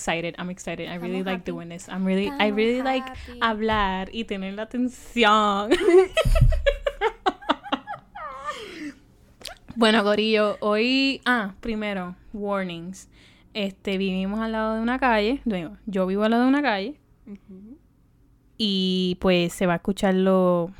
excited, I'm excited. I really Estamos like happy. doing this. I'm really, I really like hablar y tener la atención. bueno, Gorillo, hoy, ah, primero, warnings. Este, vivimos al lado de una calle, bueno, yo vivo al lado de una calle y pues se va a escuchar lo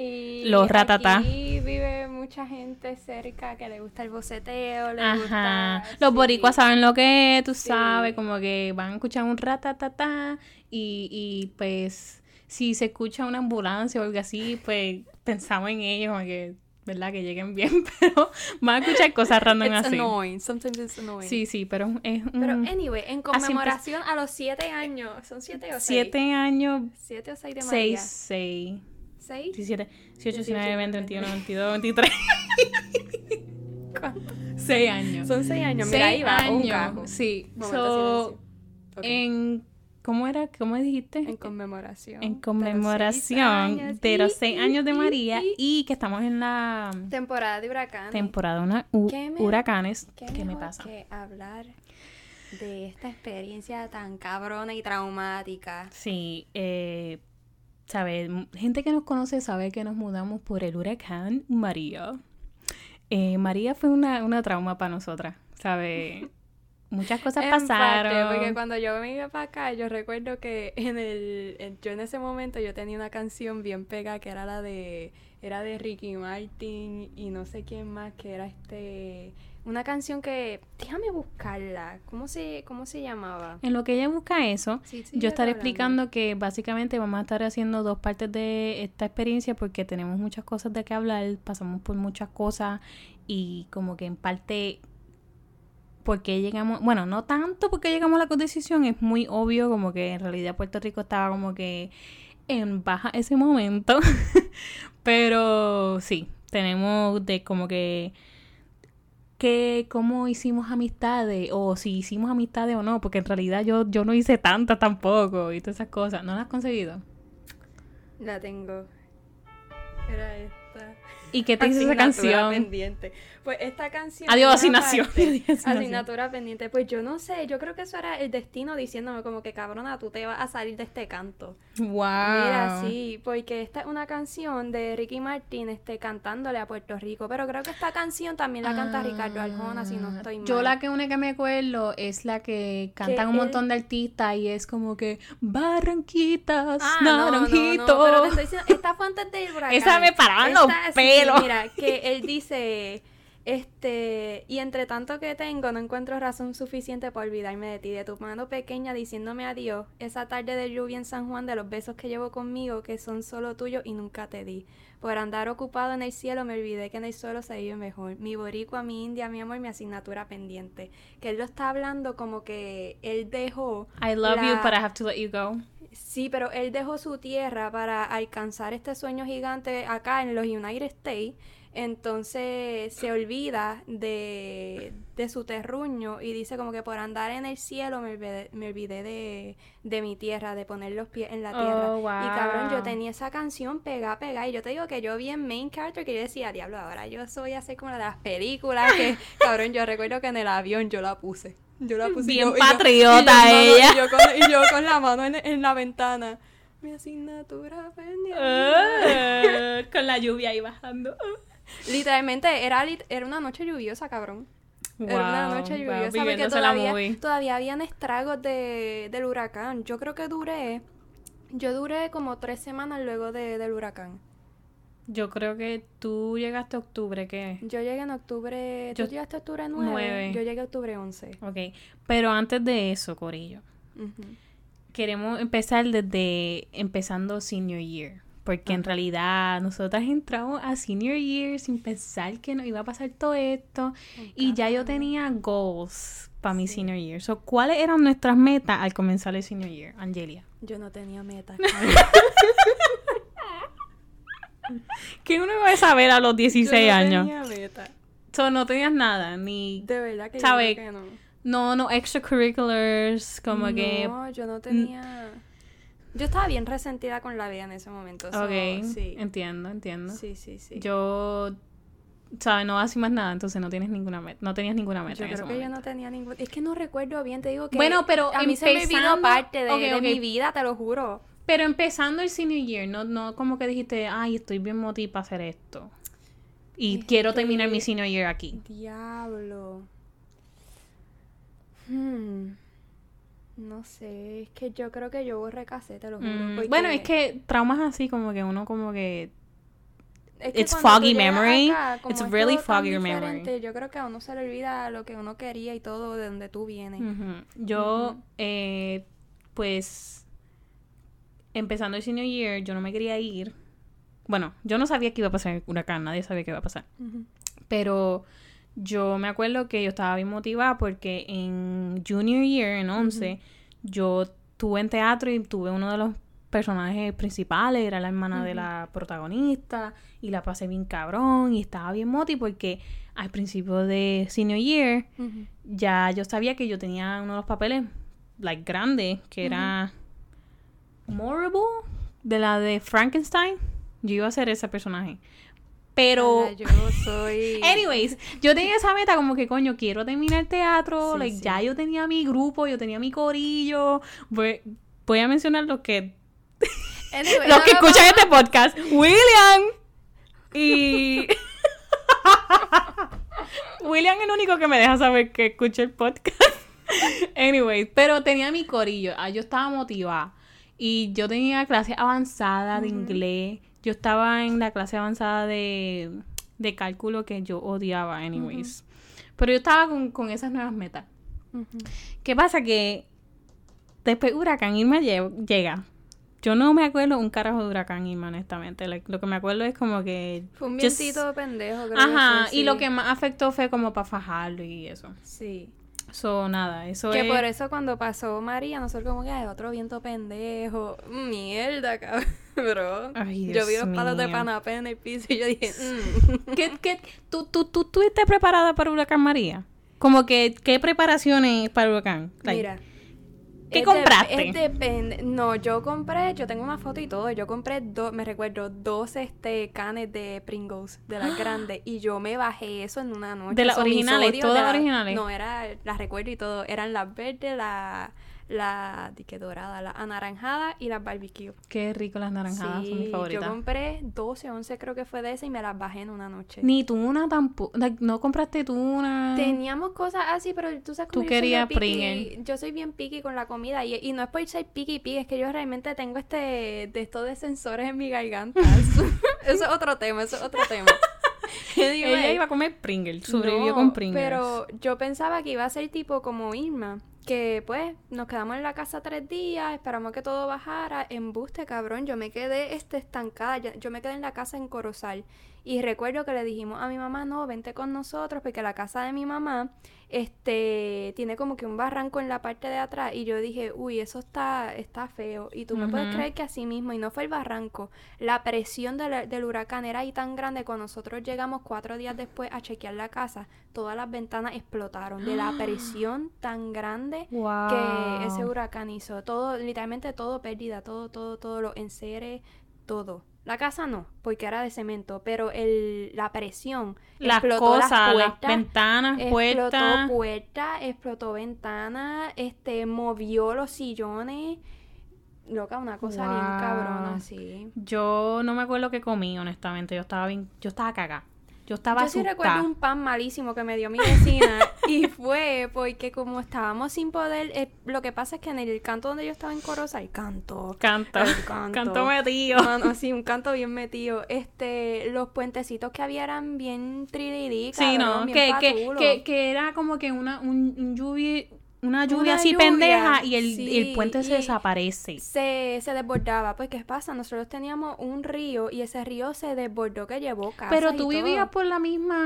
Y Los ratatá. Aquí vive mucha gente cerca que le gusta el boceteo, le Ajá. gusta... Los sí. boricuas saben lo que es, tú Sí. sabes, como que van a escuchar un ratatata y, y pues si se escucha una ambulancia o algo así, pues pensamos en ellos, como que, ¿verdad? Que lleguen bien, pero van a escuchar cosas random It's así. annoying, sometimes it's annoying. Sí, sí, pero es un... Pero anyway, en conmemoración a los siete años, ¿son siete o seis? siete años, Siete o seis de seis, María. seis, ¿Seis? 17, 18, 19, 18, 20, 21, 22, 23. ¿Cuánto? Seis años. Son seis años, mira, ahí va, un cajo. Sí. So, silencio. Ok. en... ¿Cómo era? ¿Cómo dijiste? En conmemoración. en de los seis conmemoración años. de los Y- seis y- años de y- María y- y que estamos en la Temporada de huracanes. temporada de una- u- ¿Qué me- huracanes. ¿Qué, ¿Qué me pasa? que hablar de esta experiencia tan cabrona y traumática? Sí, eh, ¿sabes? Gente que nos conoce sabe que nos mudamos por el huracán María. Eh, María fue una, una trauma para nosotras, ¿sabes? Muchas cosas En parte, pasaron. porque cuando yo iba para acá, yo recuerdo que en el, en- yo en ese momento yo tenía una canción bien pegada que era la de, era de Ricky Martin y no sé quién más, que era este, una canción que, déjame buscarla, ¿cómo se, cómo se llamaba? En lo que ella busca eso, Sí, sí, Yo estaré hablando. explicando que básicamente vamos a estar haciendo dos partes de esta experiencia porque tenemos muchas cosas de qué hablar, pasamos por muchas cosas y como que en parte porque llegamos, bueno, no tanto porque llegamos a la decisión, es muy obvio como que en realidad Puerto Rico estaba como que en baja ese momento, pero sí, tenemos de como que que cómo hicimos amistades o si hicimos amistades o no, porque en realidad yo, yo no hice tantas tampoco y todas esas cosas. ¿No las has conseguido? La tengo. Era. ¿Y qué te hizo esa canción? pendiente. Pues esta canción. Adiós, asignación. parte-. Asignatura pendiente. Pues yo no sé, yo creo que eso era el destino diciéndome como que cabrona, tú te vas a salir de este canto. Wow. Mira, sí, porque esta es una canción de Ricky Martin este, cantándole a Puerto Rico. Pero creo que esta canción también la canta Ricardo Arjona, si no estoy mal. Ah, Yo la que una que me acuerdo es la que cantan un él- montón de artistas y es como que Barranquitas, Ah, no, no, pero te estoy diciendo, esta fue antes del huracán. Esa me paraban los Esta, mira, que él dice, este, y entre tanto que tengo, no encuentro razón suficiente para olvidarme de ti, de tu mano pequeña diciéndome adiós, esa tarde de lluvia en San Juan, de los besos que llevo conmigo, que son solo tuyos y nunca te di. Por andar ocupado en el cielo, me olvidé que en el suelo se vive mejor. Mi boricua, mi india, mi amor, mi asignatura pendiente. Que él lo está hablando como que él dejó I love you, but I have to let you go. Sí, pero él dejó su tierra para alcanzar este sueño gigante acá en los United States. Entonces se olvida de, de su terruño y dice como que por andar en el cielo me olvidé, me olvidé de, de mi tierra, de poner los pies en la tierra. Oh, Y cabrón, yo tenía esa canción pegada, pegada. Y yo te digo que yo vi en main character que yo decía, diablo, ahora yo soy así como la de las películas. Que, cabrón, yo recuerdo que en el avión yo la puse. Yo la puse. Bien yo- y yo- patriota y yo, mano, ella. Y yo, con, y yo con la mano en, en la ventana. Mi asignatura pendiente. Ah, con la lluvia ahí bajando. Literalmente era, era una noche lluviosa, cabrón. era una Wow, noche wow, lluviosa porque la movie. todavía, todavía habían estragos de, del huracán. Yo creo que duré, yo duré como tres semanas luego de, del huracán. Yo creo que tú llegaste a octubre, ¿qué? Yo llegué en octubre, Yo- ¿tú llegaste a octubre 9? nueve. Yo llegué a octubre 11. Ok, pero antes de eso, Corillo, queremos empezar desde empezando senior year. Porque en realidad nosotras entramos a senior year sin pensar que nos iba a pasar todo esto. Y ya yo tenía goals para mi senior year. So, ¿Cuáles eran nuestras metas al comenzar el senior year, Angelia? Yo no tenía metas. ¿Qué uno iba a saber a los 16 Yo no años? tenía metas. So, no tenías nada, ni... De verdad que ¿Sabe? yo creo que no. No, no extracurriculars, como que... No, yo no tenía... Yo estaba bien resentida con la vida en ese momento. so, Ok, sí. entiendo, entiendo. Sí, sí, sí. Yo, ¿sabes? No haces más nada, entonces no tienes ninguna meta, no tenías ninguna meta Yo en ese creo que yo no tenía ningún... Es que no recuerdo bien, te digo que... Bueno, pero A mí se me empezando- parte de, mi vida, te lo juro. Pero empezando el senior year, no, no como que dijiste, ay, estoy bien motivada para hacer esto. Y quiero terminar mi senior year aquí. Diablo. Hmm. No sé, es que yo creo que yo borré cassette, te lo juro. Mm, porque- Bueno, es que traumas así como que uno como que... es que it's foggy memory. acá, It's really foggy memory. Yo creo que a uno se le olvida lo que uno quería y todo de donde tú vienes. Yo, eh, pues, empezando el senior year, yo no me quería ir. Bueno, yo no sabía que iba a pasar el huracán, nadie sabía que iba a pasar. Pero yo me acuerdo que yo estaba bien motivada porque en junior year, en 11, yo estuve en teatro y tuve uno de los personajes principales, era la hermana de la protagonista y la pasé bien cabrón y estaba bien moti porque al principio de senior year ya yo sabía que yo tenía uno de los papeles like grande que era Morrible de la de Frankenstein. Yo iba a ser ese personaje pero yo soy... anyways yo tenía esa meta como que coño quiero terminar teatro Sí, like sí. ya yo tenía mi grupo yo tenía mi corillo voy, voy a mencionar los que Anyway, los que no, escuchan este podcast William y William es el único que me deja saber que escucha el podcast. Anyways, pero tenía mi corillo. ah, Yo estaba motivada. Y yo tenía clase avanzada de inglés. Yo estaba en la clase avanzada de, de cálculo que yo odiaba, anyways. Pero yo estaba con, con esas nuevas metas. ¿Qué pasa? Que después Huracán Irma lle- llega. Yo no me acuerdo un carajo de Huracán Irma, honestamente. Like, lo que me acuerdo es como que... Fue un just- vientito pendejo, creo Ajá, que fue, y lo que más afectó fue como para fajarlo y eso. Sí. So, nada, eso Que es... por eso cuando pasó María, nosotros como que, ay, otro viento pendejo. Mierda, cabrón. Ay, yo vi Dios los palos de panapé en el piso y yo dije, mm. ¿Qué, qué, tú, tú, tú estuviste preparada para Huracán María? Como que, ¿qué preparaciones para Huracán? Like, Mira. ¿Qué es de- compraste? es depende. No, yo compré, yo tengo una foto y todo. Yo compré dos, me recuerdo, dos este canes de Pringles de las grandes. Y yo me bajé eso en una noche. ¿De las originales? ¿Todas originales? No, era, las recuerdo y todo. Eran las verdes, la, la, di que dorada, la anaranjada y las barbecue. Qué rico las naranjadas, son mis favoritas. yo compré 12, 11 creo que fue de esa y me las bajé en una noche. Ni tuna tampoco. no compraste tuna. Teníamos cosas así, pero tú sabes Tú cómo yo soy de querías Pringles. Yo soy bien picky con la comida y, y no es por ser picky picky, es que yo realmente tengo este de estos de sensores en mi garganta. eso es otro tema, eso es otro tema. Ella iba a comer Pringles, sobrevivió no, con Pringles. Pero yo pensaba que iba a ser tipo como Irma, que pues nos quedamos en la casa tres días, esperamos que todo bajara, embuste cabrón, yo me quedé este, estancada, yo, yo me quedé en la casa en Corozal y recuerdo que le dijimos a mi mamá, no, vente con nosotros porque la casa de mi mamá este tiene como que un barranco en la parte de atrás y yo dije, uy, eso está, está feo y tú me puedes creer que así mismo y no fue el barranco, la presión del, del huracán era ahí tan grande cuando nosotros llegamos cuatro días después a chequear la casa, todas las ventanas explotaron de la presión tan grande wow. que ese huracán hizo. Todo, literalmente todo pérdida, todo, todo, todo, los enseres, todo. La casa no, porque era de cemento, pero el, la presión las explotó cosas, las las, puertas, ventanas, explotó puertas. explotó ventanas, este, movió los sillones. Loca, una cosa bien cabrona, sí. Yo no me acuerdo qué comí, honestamente. Yo estaba bien, yo estaba cagada. Yo estaba Yo sí asustada. recuerdo un pan malísimo que me dio mi vecina y fue porque como estábamos sin poder, eh, lo que pasa es que en el canto donde yo estaba en Corosa, el canto, Canto. el canto, Canto metido. Mano, sí, un canto bien metido. Este, los puentecitos que había eran bien trililí, Sí, no, bien que, que, que, que era como que una, un, un lluvia, una lluvia Una así lluvia, pendeja y el, sí, el puente se y- desaparece. Se, se desbordaba. Pues, ¿qué pasa? Nosotros teníamos un río y ese río se desbordó que llevó casas Pero y tú todo. vivías por la misma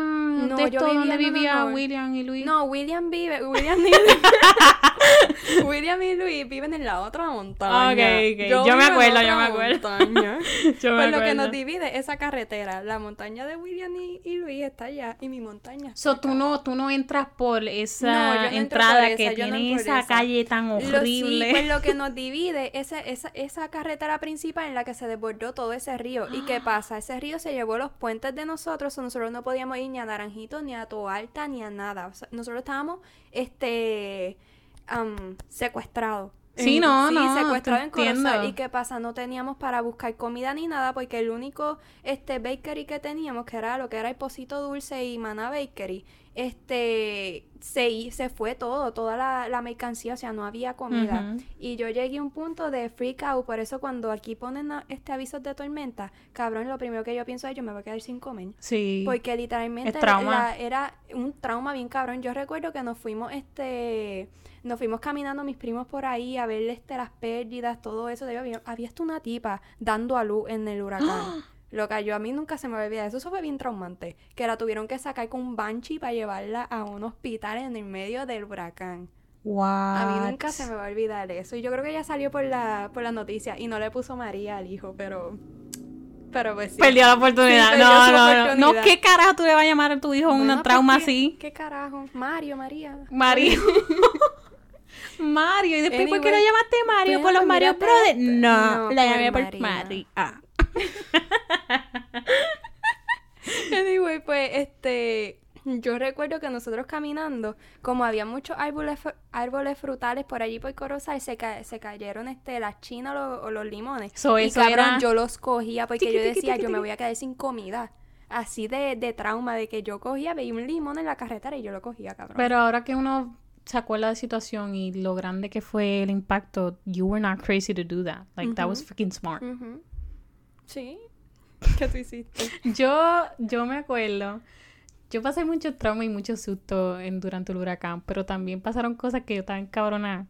No, de yo esto vivía- donde vivía no. William y Luis. No, William vive, William y William y Luis viven en la otra montaña. Ok, ok. Yo vivo me acuerdo, yo me acuerdo. Yo me pues lo que acuerdo. nos divide esa carretera, la montaña de William y, y Luis está allá y mi montaña. está So, tú acá. no, tú no entras por esa No, yo no entrada por esa, que no tiene esa calle tan Lo- sí, horrible. pues lo que nos divide es esa, esa carretera principal en la que se desbordó todo ese río. ¿Y qué pasa? Ese río se llevó los puentes de nosotros, o nosotros no podíamos ir ni a Naranjito, ni a Toalta, ni a nada. O sea, nosotros estábamos, este, am, secuestrados. Sí, no, sí, no, secuestrados te en Corozal. ¿Y qué pasa? No teníamos para buscar comida ni nada porque el único este bakery que teníamos, que era lo que era el Pocito Dulce y Mana Bakery, este se, se fue todo, toda la, la mercancía, o sea, no había comida. Y yo llegué a un punto de freak out, por eso cuando aquí ponen a- este avisos de tormenta, cabrón, lo primero que yo pienso es yo me voy a quedar sin comer. Sí. Porque literalmente la- era un trauma bien cabrón. Yo recuerdo que nos fuimos, este, nos fuimos caminando mis primos por ahí a ver este, las pérdidas, todo eso. De- Había, había hasta una tipa dando a luz en el huracán. Lo que yo a mí nunca se me olvida. Eso, eso fue bien traumante. Que la tuvieron que sacar con un banshee para llevarla a un hospital en el medio del huracán. A mí nunca se me va a olvidar eso. Y yo creo que ella salió por la, por la noticia y no le puso María al hijo, pero. Pero pues sí. Perdió la oportunidad. Sí, perdió no, no, no. oportunidad. No, ¿qué carajo tú le vas a llamar a tu hijo Bueno, un pues, trauma ¿qué- así? ¿Qué carajo? Mario, María. Mario. Mario. ¿Y después por qué lo llamaste Mario? ¿Por los pues Mario Brothers? No, No, la llamé por María. Mario. Anyway, pues, este, yo recuerdo que nosotros caminando, como había muchos árboles, árboles frutales por allí por Corozal, se, ca- se cayeron este, las chinas o los, o los limones. So, y eso cabrón, era- yo los cogía porque Tiqui, yo decía, tiqui, yo me voy a quedar sin comida. Así de, de trauma, de que yo cogía, veía un limón en la carretera y yo lo cogía, cabrón. Pero ahora que uno se acuerda de la situación y lo grande que fue el impacto, you were not crazy to do that. Like, that was freaking smart. Ujú. Sí. ¿Qué tú hiciste? Yo, yo me acuerdo. Yo pasé mucho trauma y mucho susto en, durante el huracán, pero también pasaron cosas que yo estaba encabronada.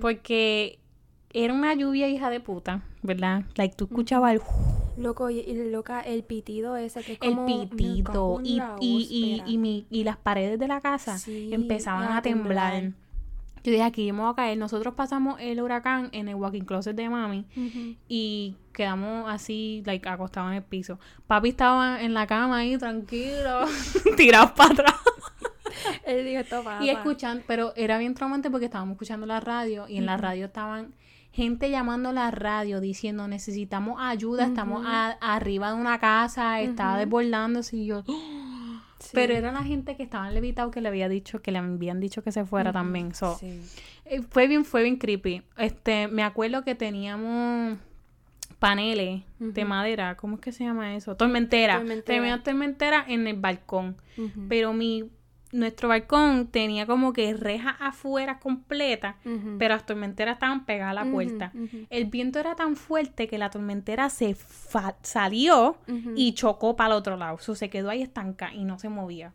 Porque era una lluvia hija de puta, ¿verdad? Like, tú escuchabas el, Loco, y, y loca, el pitido ese que es el como... cago pitido y, y, y, mi- y las paredes de la casa Sí, empezaban a a temblar. temblar. Yo dije, aquí me voy a caer. Nosotros pasamos el huracán en el walking closet de mami y quedamos así, like, acostados en el piso. Papi estaba en la cama ahí, tranquilo, tirados para atrás. Él dijo, esto. Y escuchando, pero era bien traumante porque estábamos escuchando la radio y en la radio estaban gente llamando a la radio diciendo necesitamos ayuda, estamos a- arriba de una casa, estaba desbordándose y yo... Sí. Pero era la gente que estaba levitado que le había dicho, que le habían dicho que se fuera también. So, Sí. eh, fue bien, fue bien creepy. Este, me acuerdo que teníamos paneles de madera, ¿cómo es que se llama eso? Tormentera. Tormentera. Tormentera en el balcón. Pero mi nuestro balcón tenía como que rejas afuera completa, Ujú. pero las tormenteras estaban pegadas a la puerta. El viento era tan fuerte que la tormentera se salió y chocó para el otro lado. So, se quedó ahí estanca y no se movía.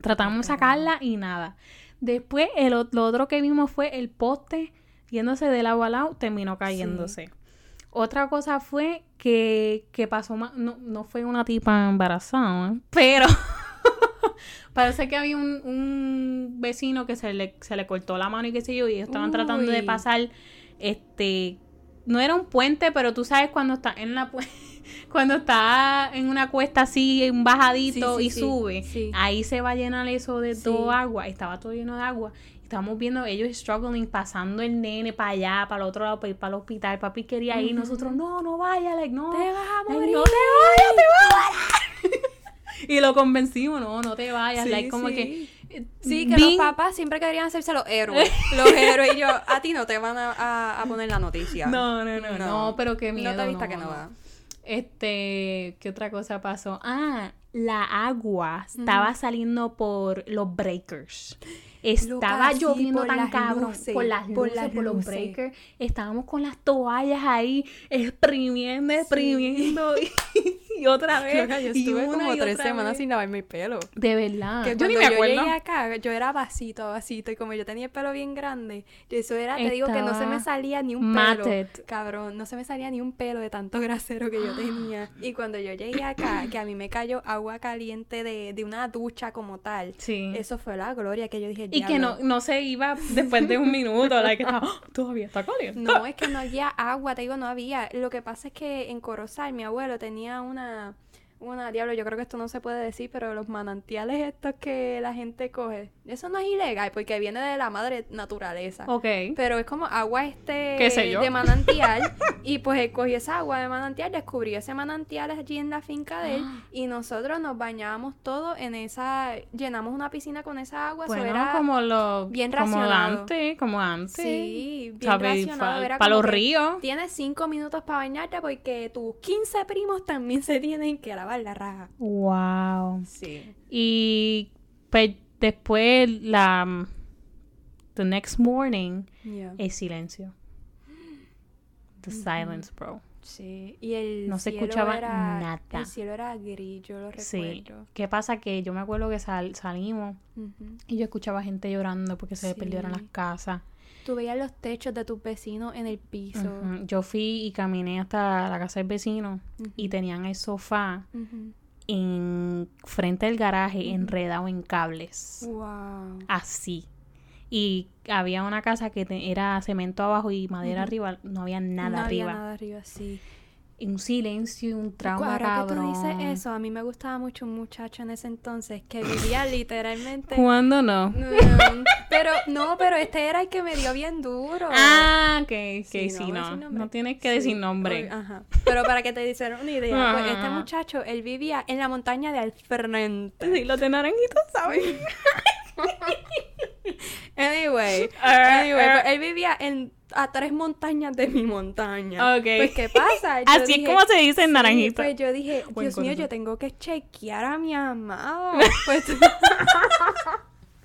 Tratamos de sacarla y nada. Después, el, o- lo otro que vimos fue el poste yéndose de lado a lado, terminó cayéndose. Otra cosa fue que, que pasó, no, no fue una tipa embarazada, pero parece que había un, un vecino que se le, se le cortó la mano y qué sé yo, y ellos estaban tratando de pasar, este, no era un puente, pero tú sabes cuando está en la cuando está en una cuesta así, un bajadito Sí, sí, y sí, sube, ahí se va a llenar eso de todo agua, estaba todo lleno de agua. Estábamos viendo ellos struggling, pasando el nene para allá, para el otro lado, para ir para el hospital. Papi quería ir, nosotros, no, no vaya, like, no. Te vas a like, morir. no te vayas, te vas a morir. Y lo convencimos, no, no te vayas. Sí, like, como sí. que. eh, Sí, que bien- los papás siempre querían hacerse los héroes. Los héroes. Y yo, a ti no te van a, a- a poner la noticia. No, no, no, no, pero qué miedo. No te vista no, que no no. va. Este, ¿qué otra cosa pasó? Ah, la agua estaba saliendo por los breakers. Estaba lloviendo tan cabrón luces, por las luces, por, las los luces. breakers. Estábamos con las toallas ahí exprimiendo, exprimiendo. Y, y otra vez. Loca, yo y estuve una como y tres semanas vez. sin lavarme el pelo. De verdad. Que yo ni me acuerdo. Yo llegué acá, yo era vasito a vasito y como yo tenía el pelo bien grande, yo eso era, te digo que no se me Estaba salía ni un matted. pelo. Cabrón, no se me salía ni un pelo de tanto grasero que yo tenía. Y cuando yo llegué acá, que a mí me cayó agua caliente de, de una ducha como tal. Sí. Eso fue la gloria que yo dije. y que no, no se iba después de un minuto. like, estaba, "Ah, todavía está caliente. No, es que no había agua, te digo, no había. Lo que pasa es que en Corozal mi abuelo tenía una, una, diablo, yo creo que esto no se puede decir, pero los manantiales estos que la gente coge, eso no es ilegal porque viene de la madre naturaleza. Ok. Pero es como agua este ¿Qué sé yo? de manantial y pues él cogió esa agua de manantial, descubrió ese manantial allí en la finca de él y nosotros nos bañábamos todos en esa, llenamos una piscina con esa agua, eso Bueno, era como lo. bien como racionado. antes, como antes. Sí, bien ¿Sabes? racionado. Pa- Era pa' como los ríos. Tienes cinco minutos para bañarte porque tus 15 primos también se tienen que lavar la raja. Wow. Sí. Y pues después la the next morning es silencio. The silence, bro. Sí. Y el No se cielo escuchaba era- nada. El cielo era gris, yo lo Sí. recuerdo. ¿Qué pasa? Que yo me acuerdo que sal- salimos Ujú. y yo escuchaba gente llorando porque se le perdieron las Sí. casas. Tú veías los techos de tus vecinos en el piso. Ujú. Yo fui y caminé hasta la casa del vecino y Ujú. tenían el sofá. En frente del garaje enredado en cables. Wow. Así. Y había una casa que te- era cemento abajo y madera arriba. No había nada no arriba. Había nada arriba, sí. Un silencio y un trauma Ahora que tú dices eso, a mí me gustaba mucho un muchacho en ese entonces que vivía literalmente ¿Cuándo no? Pero no, pero este era el que me dio bien duro. Ah, ok, ok, Sí, sí, no no. tienes que Sí, decir nombre. Ajá. Pero para que te hicieran una idea, pues este muchacho, él vivía en la montaña de al frente. Sí, los de naranjito saben. Anyway, anyway, ah. pues él vivía en a tres montañas de mi montaña. Ok. Pues ¿qué pasa? Yo Así es como se dice en sí, naranjito. Pues yo dije, Dios mío, yo tengo que chequear a mi amado. Pues,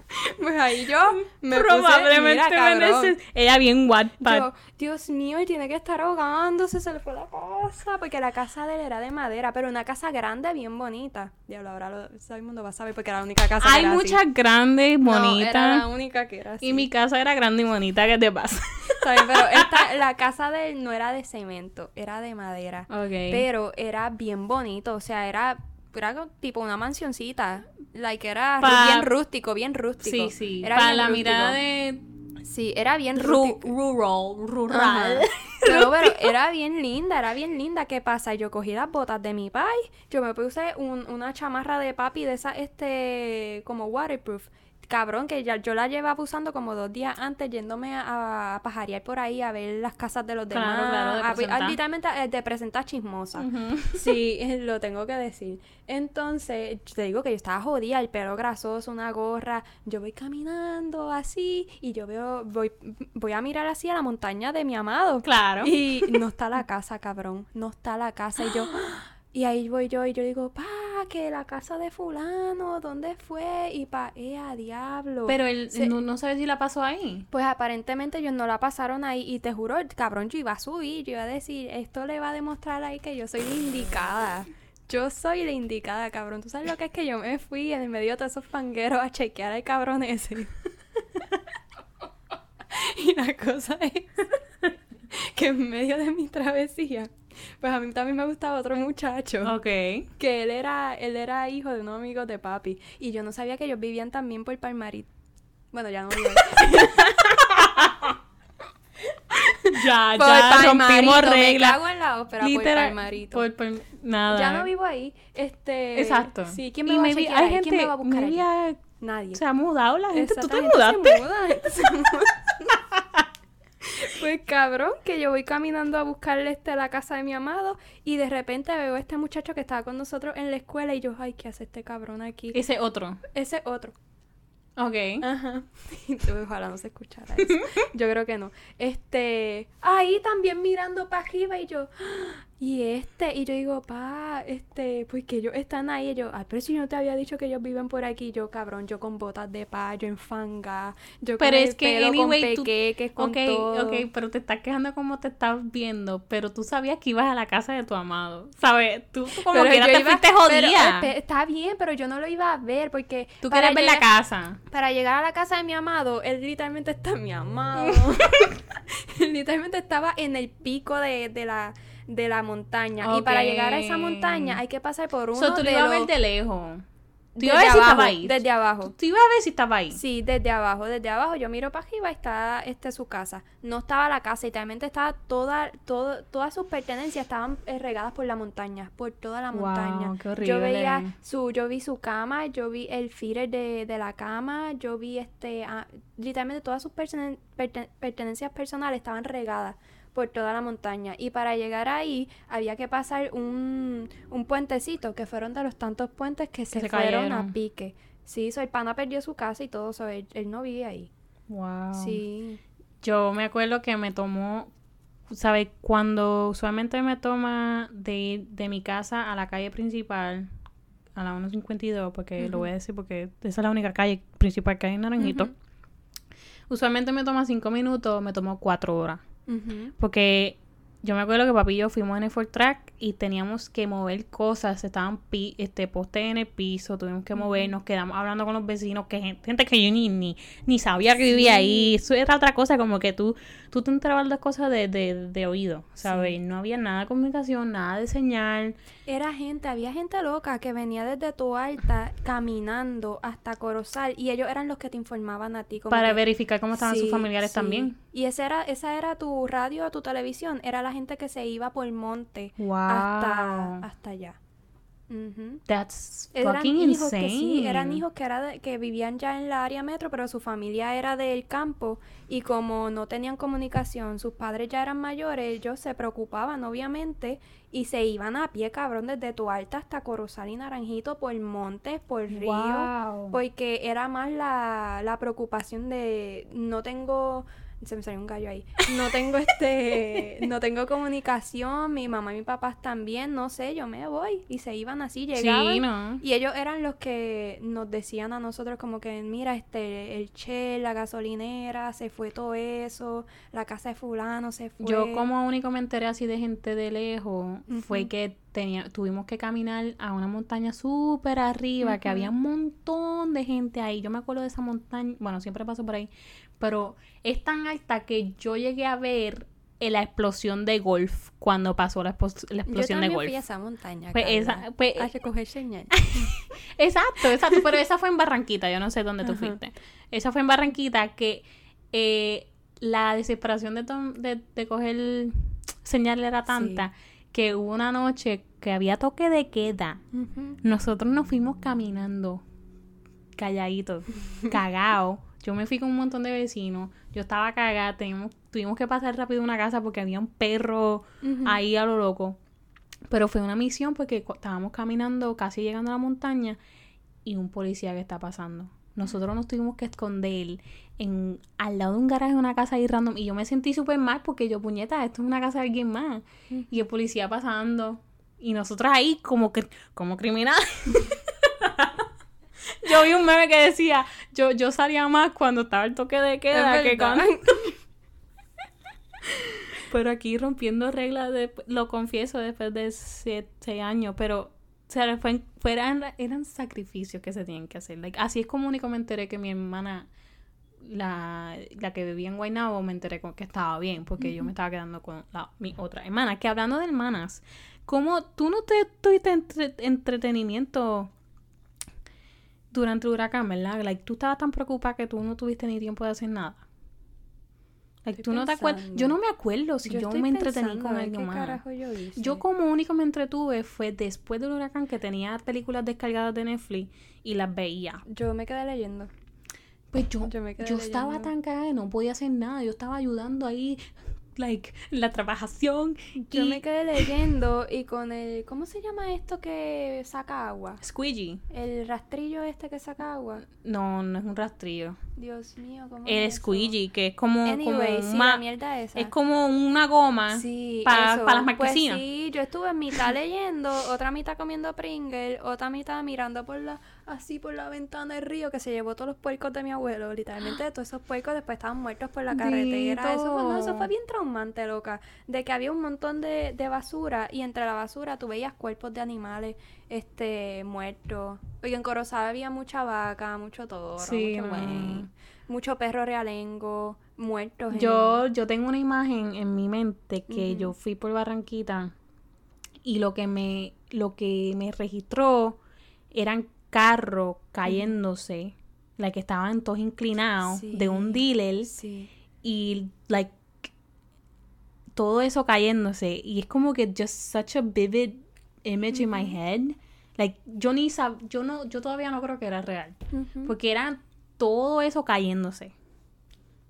pues ahí yo me Probablemente puse, mira, me Ella bien Wattpad. Dios mío, él tiene que estar ahogándose, se le fue la cosa. Porque la casa de él era de madera, pero una casa grande, bien bonita. Diablo, ahora lo, todo el mundo va a saber porque era la única casa que Hay era así. muchas grandes, No, bonitas. era la única que era así. Y mi casa era grande y bonita, ¿qué te pasa? Pero esta, la casa de él no era de cemento, era de madera. Pero era bien bonito, o sea, era, era tipo una mansioncita. Like, era Pa- bien rústico, bien rústico. sí, sí. Era Para la rústico. mirada de Sí, era bien ru- rústico. rural, rural. Pero era bien linda, era bien linda. ¿Qué pasa? Yo cogí las botas de mi pai, yo me puse un- una chamarra de papi de esa, este, como waterproof. Cabrón, que ya yo la llevaba usando como dos días antes, yéndome a, a pajarear por ahí, a ver las casas de los demás. claro, de a- a- presentar. literalmente eh, de presentar chismosa. Sí, eh, lo tengo que decir. Entonces, te digo que yo estaba jodida, el pelo grasoso, una gorra. Yo voy caminando así y yo veo, voy, voy a mirar así a la montaña de mi amado. Claro. Y no está la casa, cabrón. No está la casa. Y yo, y ahí voy yo y yo digo, pa, que la casa de fulano, ¿dónde fue? Y pa, eh, a diablo. Pero él Se- no, no sabe si la pasó ahí. Pues aparentemente ellos no la pasaron ahí y te juro, cabrón, yo iba a subir, yo iba a decir, esto le va a demostrar ahí que yo soy la indicada. Yo soy la indicada, cabrón. ¿Tú sabes lo que es que yo me fui en el medio de todos esos fangueros a chequear al cabrón ese? y la cosa es que en medio de mi travesía, pues a mí también me gustaba otro muchacho Ok. que él era, él era hijo de unos amigos de papi. Y yo no sabía que ellos vivían también por Palmarit. Bueno, ya no viven. Ya, por ya rompimos reglas. cago en la ópera Literal. por Palmarito. Por, por- nada. Ya no vivo ahí. Este. Exacto. Sí, ¿quién me y va a maybe hay gente, ¿Quién me va a buscar Nadie. se ha mudado la gente. ¿Tú te gente se mudaste? muda, la gente se muda. Pues cabrón, que yo voy caminando a buscarle este la casa de mi amado y de repente veo a este muchacho que estaba con nosotros en la escuela y yo, ay, ¿qué hace este cabrón aquí? Ese otro. Ese otro. Ok. Ajá. Ojalá no se escuchara eso. Yo creo que no. Este, ahí también mirando para arriba y yo, Y este, y yo digo, pa, este, pues que ellos están ahí, yo, ay, pero si yo no te había dicho que ellos viven por aquí, yo, cabrón, yo con botas de pa, yo en fanga, yo Pero con es el que, pelo anyway, con tú- pequeques, con ok, todo. ok, pero te estás quejando como te estás viendo, pero tú sabías que ibas a la casa de tu amado, ¿sabes? Tú como yo te fuiste jodida. espe- está bien, pero yo no lo iba a ver porque Tú quieres ver la casa. Para llegar a la casa de mi amado, él literalmente está mi amado. Él literalmente estaba en el pico de, de la de la montaña y para llegar a esa montaña hay que pasar por uno So, tú de ibas a ver de lejos. Tú desde ibas a ver si abajo, estaba ahí. desde abajo. Tú ibas a ver si estaba ahí. Sí, desde abajo, desde abajo. Yo miro para arriba y está este su casa. No estaba la casa, literalmente estaba toda, todo, todas sus pertenencias estaban eh, regadas por la montaña, por toda la Wow, montaña. qué Yo veía su, yo vi su cama, yo vi el feeder de, de la cama, yo vi este, ah, literalmente todas sus pertene- perte- pertenencias personales estaban regadas por toda la montaña. Y para llegar ahí había que pasar un, un puentecito, que fueron de los tantos puentes que se, se fueron cayeron. a pique. Sí, so, el pana perdió su casa y todo eso, él, él no vive ahí. Wow. Sí. Yo me acuerdo que me tomó, ¿sabes? Cuando usualmente me toma de ir de mi casa a la calle principal, a la 152, porque lo voy a decir porque esa es la única calle principal que hay en Naranjito. Usualmente me toma cinco minutos, me tomó cuatro horas. Porque yo me acuerdo que papi y yo fuimos en el Ford Track y teníamos que mover cosas, estaban pi este postes en el piso, tuvimos que movernos, quedamos hablando con los vecinos, que gen- gente que yo ni, ni, ni sabía que vivía ahí. Eso era otra cosa, como que tú, tú te enterabas de cosas de, de, de oído, ¿sabes? No había nada de comunicación, nada de señal. Era gente, había gente loca que venía desde tu alta caminando hasta Corozal y ellos eran los que te informaban a ti. como para que- verificar cómo estaban sus familiares sí. también. Y esa era, esa era tu radio o tu televisión, era la gente que se iba por el monte Wow. hasta, hasta allá. Ujú. That's Eran fucking hijos insane. que sí, eran hijos que, era de- que vivían ya en la área metro, pero su familia era del campo y como no tenían comunicación, sus padres ya eran mayores, ellos se preocupaban obviamente y se iban a pie, cabrón, desde tu alta hasta Corozal y Naranjito por montes, por río, Wow. porque era más la, la preocupación de no tengo se me salió un gallo ahí. No tengo este, no tengo comunicación, mi mamá y mi papá también, no sé, yo me voy. Y se iban así, llegaban. Sí, no. Y ellos eran los que nos decían a nosotros como que, mira, este, el Shell, la gasolinera, se fue todo eso, la casa de fulano se fue. Yo como único me enteré así de gente de lejos fue que tenía, tuvimos que caminar a una montaña súper arriba, que había un montón de gente ahí. Yo me acuerdo de esa montaña, bueno, siempre paso por ahí, pero es tan alta que yo llegué a ver eh, la explosión de golf cuando pasó la, Yo explosión de también golf. fui a esa montaña, Pues esa- pues- a recoger señal. Exacto, exacto, pero esa fue en Barranquita, yo no sé dónde tú Ajá. fuiste. Esa fue en Barranquita que eh, la desesperación de, de, de coger señal era tanta que hubo una noche que había toque de queda. Nosotros nos fuimos caminando, calladitos, cagados. Yo me fui con un montón de vecinos. Yo estaba cagada. Teníamos, tuvimos que pasar rápido a una casa porque había un perro ahí a lo loco. Pero fue una misión porque estábamos caminando, casi llegando a la montaña, y un policía que está pasando. Nosotros nos tuvimos que esconder en, al lado de un garaje de una casa ahí random. Y yo me sentí súper mal porque yo, puñeta, esto es una casa de alguien más. Y el policía pasando. Y nosotros ahí como, como criminales. yo vi un meme que decía, yo, yo salía más cuando estaba el toque de queda que cuando... Pero aquí rompiendo reglas, de, lo confieso, después de siete años, pero o sea, fue, fue- eran, eran sacrificios que se tienen que hacer. Like, así es como único me enteré que mi hermana, la, la que vivía en Guaynabo, me enteré con que estaba bien, porque yo me estaba quedando con la, mi otra hermana. Que hablando de hermanas, ¿cómo tú no te tuviste entre- entretenimiento durante el huracán, verdad? Like, tú estabas tan preocupada que tú no tuviste ni tiempo de hacer nada. Like, tú no te acuerdas. Yo no me acuerdo si yo, me entretení con algo más. yo hice. Yo como único me entretuve fue después del huracán que tenía películas descargadas de Netflix y las veía. Yo me quedé leyendo. Pues yo, Yo yo estaba tan cagada y no podía hacer nada. Yo estaba ayudando ahí, like, la trabajación. Yo y- me quedé leyendo y con el. ¿Cómo se llama esto que saca agua? Squeegee. El rastrillo este que saca agua. No, no es un rastrillo. Dios mío, ¿cómo El es squeegee, que es como, Anyway, como sí, ma- la mierda esa. es como una goma Sí, para las Pues marquesinas. sí, yo estuve en mitad leyendo, otra mitad comiendo Pringle, otra mitad mirando por la así por la ventana del río que se llevó todos los puercos de mi abuelo, literalmente todos esos puercos después estaban muertos por la carretera. Eso fue, no, eso fue bien traumante, loca, de que había un montón de, de basura y entre la basura tú veías cuerpos de animales este muertos. Oye, en Corozal había mucha vaca, mucho toro, Sí, mucho buey, mucho perro realengo, muertos. en- Yo, yo tengo una imagen en mi mente que yo fui por Barranquita y lo que me, lo que me registró eran carros cayéndose, la que estaban todos inclinados de un dealer Sí. y like todo eso cayéndose y es como que just such a vivid image in my head. Like yo ni sab yo no yo todavía no creo que era real. Porque era todo eso cayéndose.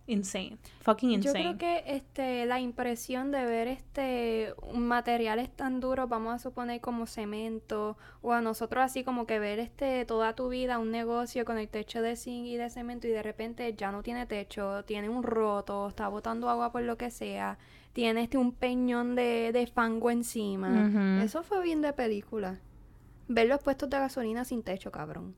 Insane. Fucking Yo insane. creo que este la impresión de ver este materiales tan duros, vamos a suponer como cemento, o a nosotros así como que ver este toda tu vida un negocio con el techo de zinc y de cemento y de repente ya no tiene techo, tiene un roto, está botando agua por lo que sea, tiene este un peñón de, de fango encima. Eso fue bien de película. Ver los puestos de gasolina sin techo, cabrón.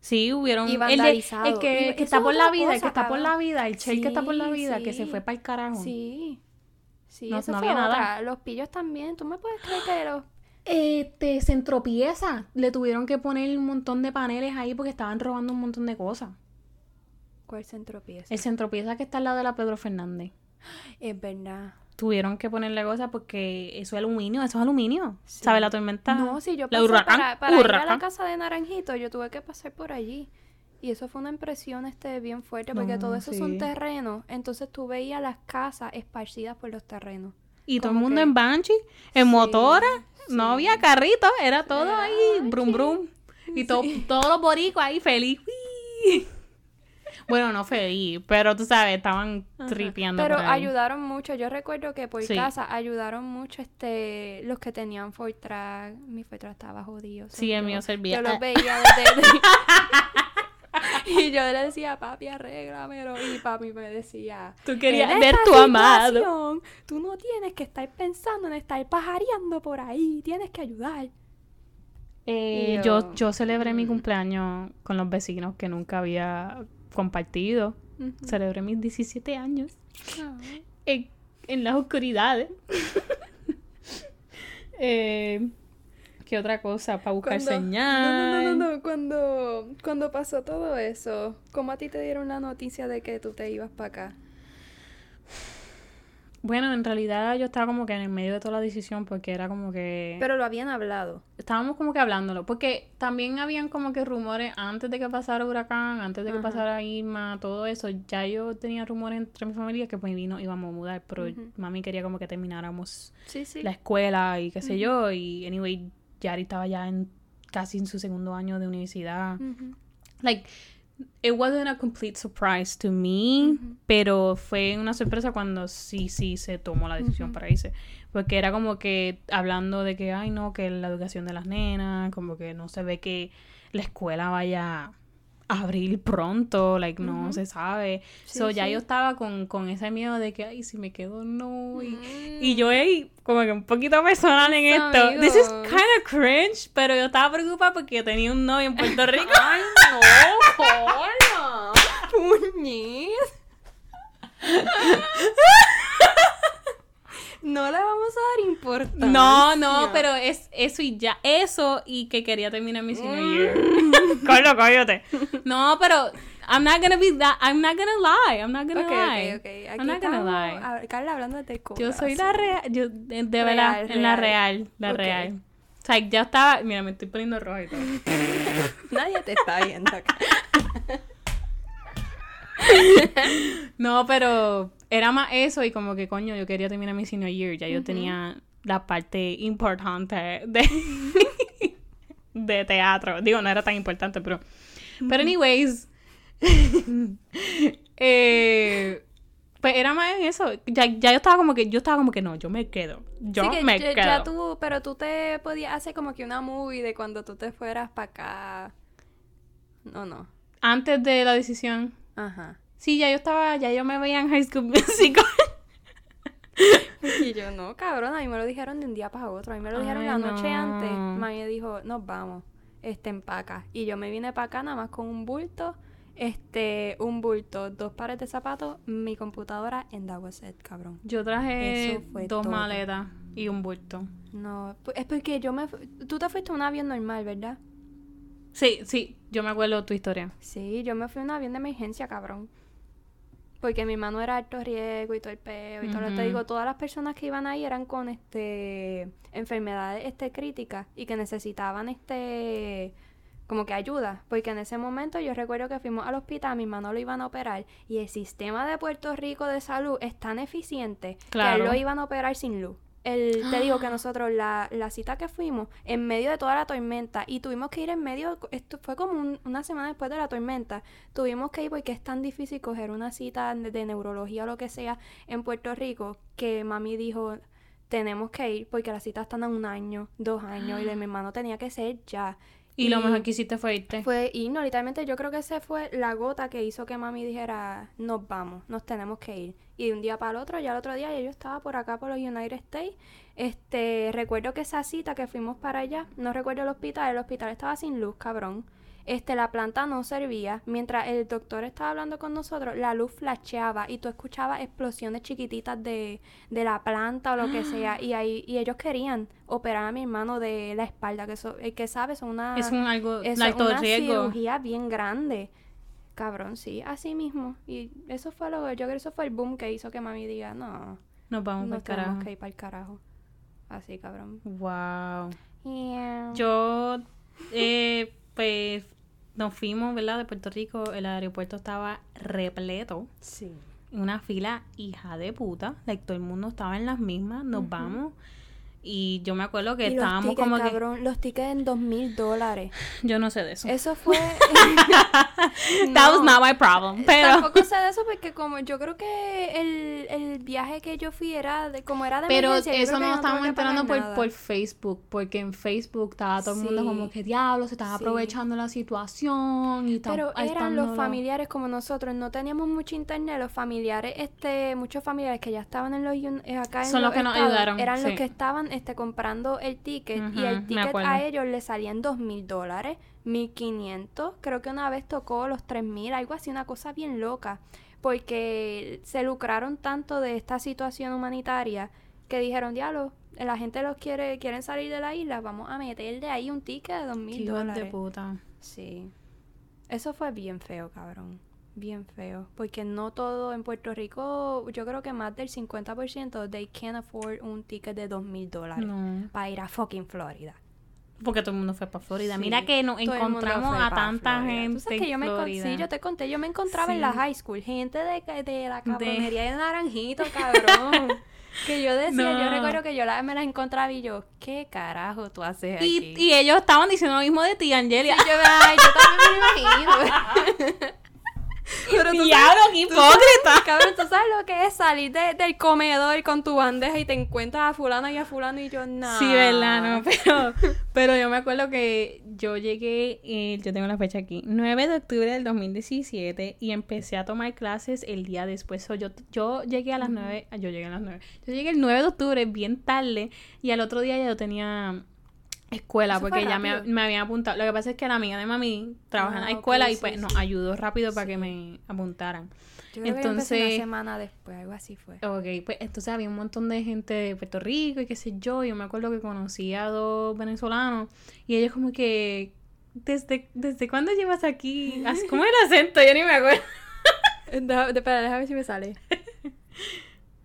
sí hubieron y el, de- el vandalizado. que, Y que eso está es por la vida el que está por la vida el chel que está por la Sí, vida que se fue para el carajo Sí. Sí, No- eso no fue había nada. Los pillos también. ¿Tú me puedes creer que los... este centropieza le tuvieron que poner un montón de paneles ahí porque estaban robando un montón de cosas ¿Cuál centro pieza? el centropieza que está al lado de la Pedro Fernández Es verdad. tuvieron que ponerle cosas porque eso es aluminio, eso es aluminio. Sí. ¿Sabes? La tormenta. No, sí, yo la pasé huracán, para, para ir a la casa de Naranjito, yo tuve que pasar por allí. Y eso fue una impresión este bien fuerte porque No, todo eso son terrenos. Entonces tú veías las casas esparcidas por los terrenos. Y todo el mundo que- en Banshee, en Sí, motora. sí. No había carritos, era todo Era ahí, brum brum. Y to- todos los boricos ahí feliz. Bueno, no feliz, pero tú sabes, estaban tripeando. Pero por ahí. ayudaron mucho. Yo recuerdo que por Sí. casa ayudaron mucho este los que tenían Ford Track. Mi Ford Track estaba jodido. Sí, el yo- mío servía. Yo los Ah. veía desde... y yo le decía, papi, arréglamelo. Y papi me decía... Tú querías "En ver esta tu amado. Tú no tienes que estar pensando en estar pajareando por ahí. Tienes que ayudar. Eh, yo, yo, yo celebré mi mm. cumpleaños con los vecinos que nunca había compartido. Celebré mis 17 años. Ah. en, en las oscuridades. eh, ¿Qué otra cosa? Para buscar Cuando- señal. No, no, no, no, no. Cuando, cuando pasó todo eso, ¿cómo a ti te dieron la noticia de que tú te ibas para acá? Bueno, en realidad yo estaba como que en el medio de toda la decisión porque era como que... Pero lo habían hablado. Estábamos como que hablándolo. Porque también habían como que rumores antes de que pasara huracán, antes de que Ajá. pasara Irma, todo eso. Ya yo tenía rumores entre mi familia que pues vino íbamos a mudar. Pero mami quería como que termináramos Sí, sí. la escuela y qué sé yo. Y anyway, Yari estaba ya en casi en su segundo año de universidad. Like, it wasn't a complete surprise to me, Ujú. pero fue una sorpresa cuando sí, sí se tomó la decisión para irse. Porque era como que hablando de que, ay, no, que la educación de las nenas, como que no se ve que la escuela vaya a abrir pronto, like, no se sabe. Sí, so, ya sí. yo estaba con, con ese miedo de que, ay, si me quedo, no. Y, Mm. y yo, ey, como que un poquito personal en esto. This is kind of cringe, pero yo estaba preocupada porque tenía un novio en Puerto Rico. ¡Ay, no! ¡Hola! ¡Puñet! No le vamos a dar importancia. No, no, pero es eso y ya, eso y que quería terminar mi senior. Mm. Coño, cállate. No, pero I'm not gonna be that, I'm not gonna lie, I'm not gonna Ok, lie. Aquí I'm not gonna lie. Carla hablando de Yo soy la real, yo de, de Real, verdad, en la real. real, la real. O sea, ya estaba, mira, me estoy poniendo rojo y todo. Nadie te está viendo acá. No, pero era más eso y como que coño, yo quería terminar mi senior year, ya yo tenía la parte importante de, de teatro. Digo, no era tan importante, pero... Pero anyways, eh, Pues era más en eso. Ya, ya yo estaba como que, yo estaba como que no, yo me quedo. Yo Sí, que me ya, quedo. ya tú, pero tú te podías hacer como que una movie de cuando tú te fueras para acá. No, no. Antes de la decisión. Ajá. Sí, ya yo estaba, ya yo me veía en High School Musical. Y yo, no, cabrón, a mí me lo dijeron de un día para otro. A mí me lo dijeron Ay, la noche no. antes. Mami dijo, nos vamos, este, empaca. Y yo me vine para acá nada más con un bulto, este, un bulto, dos pares de zapatos, mi computadora, and that was it, cabrón. Yo traje dos todo. maletas y un bulto. No, es porque yo me... Tú te fuiste en un avión normal, ¿verdad? Sí, sí, yo me acuerdo tu historia. Sí, yo me fui en un avión de emergencia, cabrón. Porque mi hermano era alto riesgo y todo el peo y todo. lo- Te digo, todas las personas que iban ahí eran con este enfermedades este críticas y que necesitaban este como que ayuda, porque en ese momento yo recuerdo que fuimos al hospital, mi hermano lo iban a operar y el sistema de Puerto Rico de salud es tan eficiente que él lo iban a operar sin luz. El, te digo que nosotros, la, la cita que fuimos, en medio de toda la tormenta, y tuvimos que ir en medio, esto fue como un- una semana después de la tormenta, tuvimos que ir porque es tan difícil coger una cita de, de neurología o lo que sea en Puerto Rico, que mami dijo, tenemos que ir porque las citas están a un año, dos años, y de mi hermano tenía que ser ya. Y, lo mejor que hiciste fue irte. Fue, y no, literalmente yo creo que esa fue la gota que hizo que mami dijera, nos vamos, nos tenemos que ir. Y de un día para el otro, ya el otro día yo estaba por acá por los United States. Este, recuerdo que esa cita que fuimos para allá, no recuerdo el hospital, el hospital estaba sin luz, cabrón. Este, la planta no servía. Mientras el doctor estaba hablando con nosotros, la luz flasheaba y tú escuchabas explosiones chiquititas de, de la planta o lo que sea. Y ahí, y ellos querían operar a mi hermano de la espalda, que eso, el que sabe, son una es un algo es alto una riesgo. cirugía bien grande. Cabrón, sí, así mismo. Y eso fue lo yo creo que eso fue el boom que hizo que mami diga, no, Nos vamos nos para carajo. que ir para el carajo. Así, cabrón. Wow. Yeah. Yo, eh, pues, nos fuimos, ¿verdad? De Puerto Rico. El aeropuerto estaba repleto. Sí. Una fila hija de puta. Like, todo el mundo estaba en las mismas. Nos vamos. Y yo me acuerdo que Y los estábamos tickets, como que... cabrón, los tickets en dos mil dólares. Yo no sé de eso. Eso fue... That was No. not my problem. Pero... Tampoco sé de eso porque como yo creo que el, el viaje que yo fui era de como era de Pero eso que no estábamos que enterando por, por Facebook, porque en Facebook estaba todo el mundo Sí. como que diablo, se estaba Sí. aprovechando la situación y Pero tam- eran los familiares como nosotros, no teníamos mucho internet, los familiares, este, muchos familiares que ya estaban en los acá en Son los que nos ayudaron, eran los que estaban este comprando el ticket y el ticket a ellos le salían dos mil dólares, mil quinientos, creo que una vez tocó los tres mil, algo así, una cosa bien loca, porque se lucraron tanto de esta situación humanitaria que dijeron, diablo, la gente los quiere, quieren salir de la isla, vamos a meter de ahí un ticket de dos mil Hijos de dólares. puta. Sí. Eso fue bien feo, cabrón. Bien feo. Porque no todo en Puerto Rico, yo creo que más del 50% they can't afford un ticket de dos mil dólares para ir a fucking Florida. Porque todo el mundo fue para Florida. Sí, Mira que nos encontramos a tanta Florida. gente Tú sabes que yo en me encon- Florida. Sí, yo te conté, yo me encontraba en la high school, gente de, de la cabronería de... Naranjito, cabrón. que yo decía, yo recuerdo que yo la, me la encontraba y yo, ¿qué carajo tú haces aquí? y, y ellos estaban diciendo lo mismo de ti, Angelia. yo, ay, yo también me lo imagino. Pero tú sabes- Diablo, qué Tú sabes, hipócrita. Cabrón, tú sabes lo que es salir de- del comedor con tu bandeja y te encuentras a fulano y a fulano y yo, no. Sí, verdad, no, pero, pero yo me acuerdo que yo llegué, eh, yo tengo la fecha aquí, 9 de octubre del 2017 y empecé a tomar clases el día después. So, yo, yo llegué a las 9, yo llegué a las 9, yo llegué el 9 de octubre bien tarde y al otro día ya yo tenía escuela porque ya me, me habían apuntado. Lo que pasa es que la amiga de mami trabaja en Ah, la ok, escuela y pues sí. nos ayudó rápido para que me apuntaran. Yo creo que Entonces- una semana después, algo así fue. Ok, pues entonces había un montón de gente de Puerto Rico y qué sé yo. Yo me acuerdo que conocí a dos venezolanos y ellos como que, ¿desde, desde cuándo llevas aquí? ¿Cómo es el acento? Yo ni me acuerdo. Espera, déjame ver si me sale.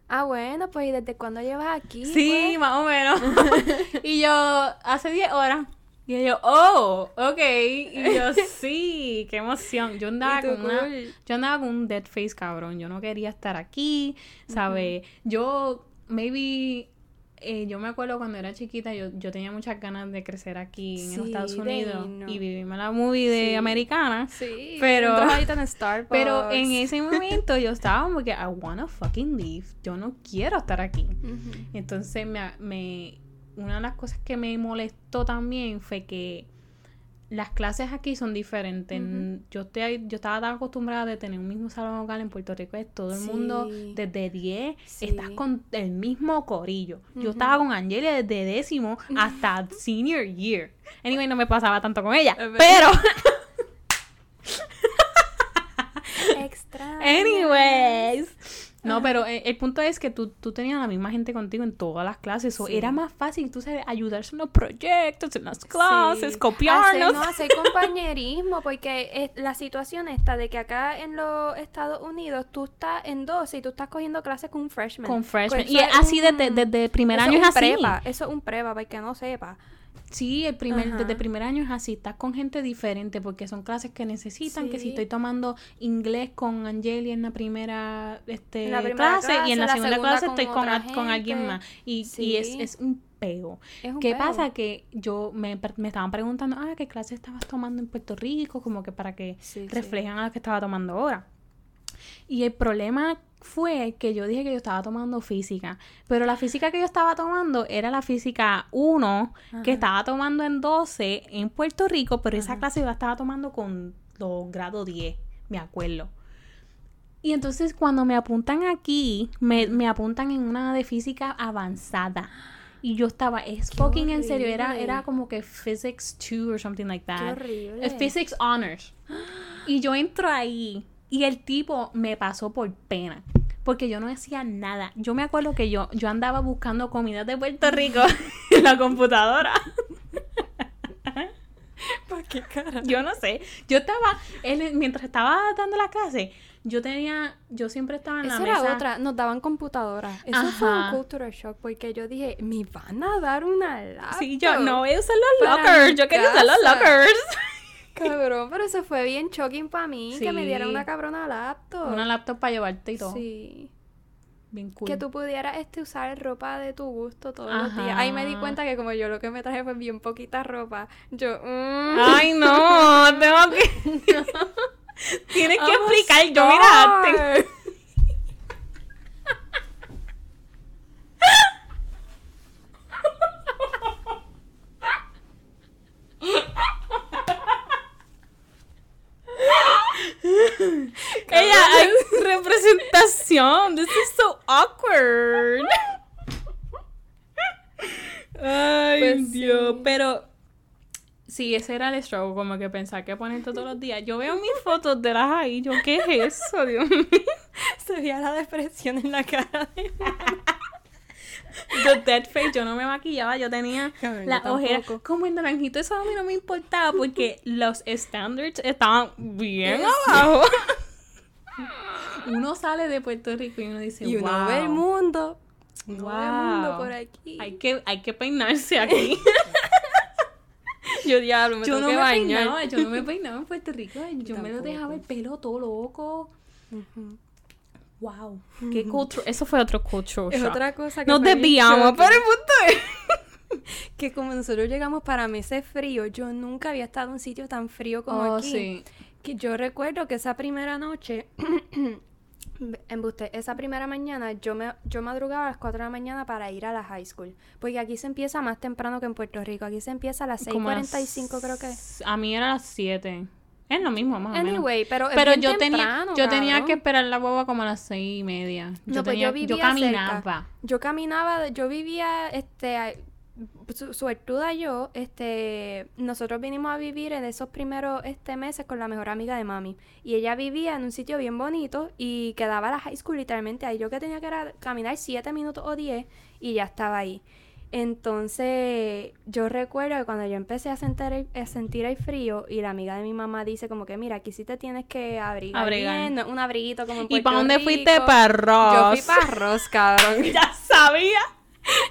ah, bueno, pues ¿y desde cuándo llevas aquí? Sí, pues? más o menos. y yo, hace 10 horas. Y ellos, oh, ok. Y yo, sí, qué emoción. Yo andaba con una... Yo andaba con un dead face, cabrón. Yo no quería estar aquí, ¿sabes? Yo, maybe, eh, yo me acuerdo cuando era chiquita, yo, yo tenía muchas ganas de crecer aquí en Sí, Estados de Unidos y vivirme la movie de Sí. americana. Sí, Pero- en Starbucks. Pero en ese momento yo estaba como que, I wanna fucking leave. Yo no quiero estar aquí. Entonces, me, me- una de las cosas que me molestó también fue que las clases aquí son diferentes. Yo estoy, yo estaba tan acostumbrada de tener un mismo salón local en Puerto Rico, es todo el Sí. mundo desde 10, Sí. estás con el mismo corillo. Yo estaba con Angelia desde décimo hasta senior year. Anyway, no me pasaba tanto con ella, pero Extra. Anyways. No, pero eh, el punto es que tú, tú tenías la misma gente contigo en todas las clases. O Sí. era más fácil, tú sabes, ayudarse en los proyectos, en las clases, copiarnos. Hacer, no, hacer compañerismo, porque es- la situación está de que acá en los Estados Unidos tú estás en 12 y tú estás cogiendo clases con un freshman. Con freshmen. Pues Y es así desde, desde primer año es así. prepa, eso es un prepa, para el que no sepa. Sí, el primer, Ajá. desde primer año es así. Estás con gente diferente porque son clases que necesitan. Que si estoy tomando inglés con Angelia en la primera, este, En la primera clase, y en la, segunda, segunda clase con estoy con, con alguien más. Y, y es, es un peo. Es un ¿Qué peo. pasa? Que yo me, me estaban preguntando, ah, ¿qué clase estabas tomando en Puerto Rico? Como que para que Sí, reflejan a la que estaba tomando ahora. Y el problema fue que yo dije que yo estaba tomando física, pero la física que yo estaba tomando era la física 1 que estaba tomando en 12 en Puerto Rico, pero esa clase yo la estaba tomando con los grados 10, me acuerdo. Y entonces cuando me apuntan aquí, me, me apuntan en una de física avanzada. Y yo estaba, es Qué fucking en serio, era, horrible. era como que Physics 2 or something like Qué that. horrible. Eh, Physics Honors. Y yo entro ahí y el tipo me pasó por pena. Porque yo no hacía nada. Yo me acuerdo que yo, yo andaba buscando comidas de Puerto Rico en la computadora. ¿Para qué cara? Yo no sé. Yo estaba, él, mientras estaba dando la clase, yo tenía, yo siempre estaba en la Esa mesa. era otra, nos daban computadoras. Eso fue un Ajá. cultural shock porque yo dije, me van a dar una laptop. Sí, yo no voy a usar los lockers. Yo quería usar los lockers. Cabrón, pero eso fue bien shocking para mí, que me dieran una cabrona laptop. Una laptop para llevarte y todo. Sí. Bien cool. Que tú pudieras este, usar ropa de tu gusto todos los días. Ahí me di cuenta que como yo lo que me traje fue bien poquita ropa, yo... mm, Ay, no, tengo que. Tienes que explicar. Yo, mira, te- star. ella hay representación. This is so awkward. Ay, Pues Dios. sí. Pero sí, ese era el struggle, como que pensar que ponerte todos los días. Yo veo mis fotos de las ahí, yo, ¿qué es eso, Dios mío? Se veía la depresión en la cara de Yo dead face, yo no me maquillaba, yo tenía yo la ojera como en naranjito, eso a mí no me importaba porque los standards estaban bien abajo. uno sale de Puerto Rico y uno dice, Y uno wow, ve el mundo. Uno ve el mundo Wow. por aquí. hay que, hay que peinarse aquí. Yo diablo, me yo tengo no que me bañar. peinaba, yo no me peinaba en Puerto Rico, yo me lo dejaba el pelo todo loco. Wow, qué culture, eso fue otro culture Es shock. otra cosa que Nos desviamos, pero el punto es... que como nosotros llegamos para meses fríos, yo nunca había estado en un sitio tan frío como Oh, aquí. sí. Que yo recuerdo que esa primera noche, embuste, esa primera mañana, yo me yo madrugaba a las 4 de la mañana para ir a la high school. Porque aquí se empieza más temprano que en Puerto Rico. Aquí se empieza a las Como a las- 6.45 creo que. A mí era a las 7. Es lo mismo, más o menos. Anyway, pero, es Pero bien yo tenía, temprano, yo tenía que esperar la boba como a las seis y media. Yo No, pues tenía, yo vivía caminaba. cerca. Yo caminaba, yo vivía, este, suertuda yo, este, nosotros vinimos a vivir en esos primeros, este, meses con la mejor amiga de mami. Y ella vivía en un sitio bien bonito y quedaba la high school literalmente ahí. Yo que tenía que era caminar siete minutos o diez y ya estaba ahí. Entonces, yo recuerdo que cuando yo empecé a sentir, el- a sentir el frío y la amiga de mi mamá dice como que, mira, aquí sí te tienes que abrigar, Abrigar. bien, no es un abriguito como en ¿Y para Puerto dónde fuiste? Rico". Para Yo Ross. fui para Ross, cabrón. Ya sabía.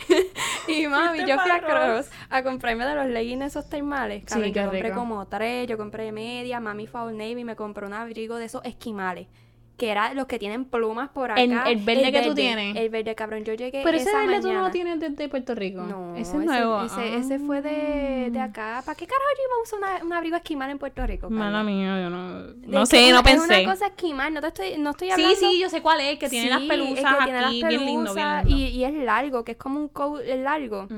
Y mami, yo fui a. Cross a comprarme de los leggings esos termales. Sí, Cabrón, yo compré rico. como tres, yo compré media, mami fue a Old Navy y me compró un abrigo de esos esquimales. Que era los que tienen plumas por acá. El- el verde que tú tienes. El verde, cabrón. Yo llegué Pero ese esa verde tú no lo mañana. tienes desde Puerto Rico. No, ese es nuevo. Ese, ese fue de, de Ah. acá. ¿Para qué carajo yo iba a usar una- un abrigo esquimal en Puerto Rico? Mala Carla? mía, yo no. No sé, una- no pensé. Es una cosa esquimal, no te estoy, no estoy Sí, hablando. sí, yo sé cuál es, que tiene las Sí, el pelusas que tiene las aquí, bien lindo, bien pelusas lindo. Y, y es largo, que es como un coat es largo.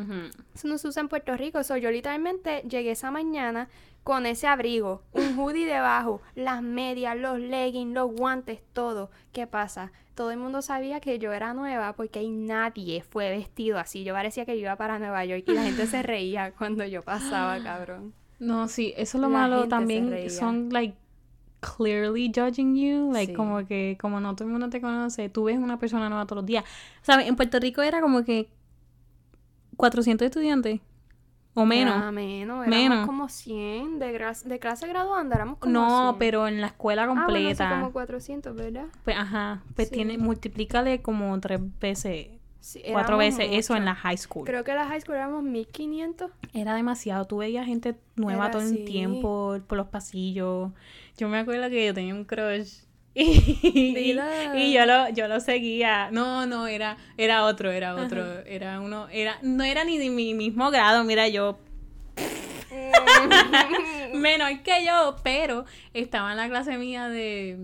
Eso no se usa en Puerto Rico. So, yo literalmente llegué esa mañana con ese abrigo, un hoodie debajo, las medias, los leggings, los guantes, todo. ¿Qué pasa? Todo el mundo sabía que yo era nueva porque nadie fue vestido así. Yo parecía que yo iba para Nueva York y la gente se reía cuando yo pasaba, cabrón. No, sí, eso es lo La malo también. Son, like, clearly judging you. Like, Sí. como que, como no todo el mundo te conoce, tú ves una persona nueva todos los días. ¿Sabes? En Puerto Rico era como que 400 estudiantes. O menos. Era menos, Menos. como 100 de, de clase graduanda, éramos como no, 100. pero en la escuela Ah, bueno, sí, completa. como 400, ¿verdad? Pues, ajá. Pues Sí. tiene, multiplícale como tres veces, Sí, cuatro veces eso en la high school. Creo que en la high school éramos 1500. Era demasiado. Tú veías gente nueva Era todo el tiempo por los pasillos. Yo me acuerdo que yo tenía un crush. Y, y yo lo, yo lo seguía. No, no, era, era otro, era otro. Ajá. Era uno, era, no era ni de mi mismo grado. Mira, yo menor que yo, pero estaba en la clase mía de,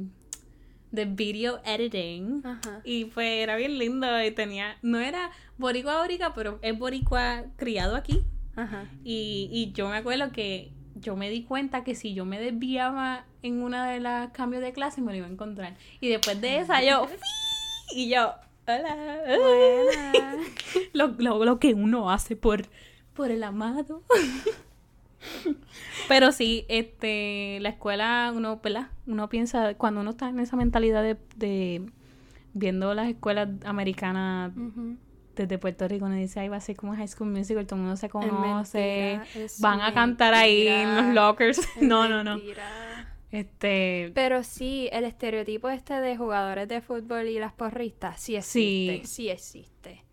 de video editing. Ajá. Y pues era bien lindo y tenía, no era boricua boricua, pero es boricua criado aquí. Ajá. Y, y yo me acuerdo que yo me di cuenta que si yo me desviaba en una de las cambios de clase me lo iba a encontrar. Y después de esa yo, ¡fii! y yo, hola. Buena. Lo, lo, lo que uno hace por, por el amado. Pero sí, este, la escuela, uno, ¿verdad? Uno piensa, cuando uno está en esa mentalidad de, de viendo las escuelas americanas. Desde Puerto Rico, uno dice, ay, va a ser como High School Musical, todo el mundo se conoce, mentira, van a cantar ahí en los lockers. no, no, no. Este, Pero sí, el estereotipo este de jugadores de fútbol y las porristas sí existe. Sí. Sí, existe.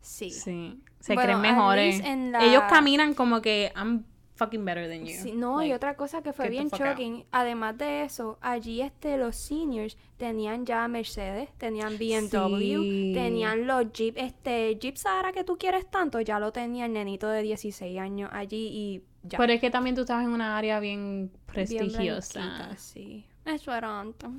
Sí. sí, se Bueno, creen mejores. la- Ellos caminan como que, I'm fucking better than you. Sí, no, y otra cosa que fue bien out. shocking, además de eso, allí este los seniors tenían ya Mercedes, tenían BMW, Sí. tenían los Jeep, este Jeep Sahara que tú quieres tanto, ya lo tenía el nenito de 16 años allí y ya. Pero es que también tú estabas en una área bien prestigiosa. sí. Eso era antes.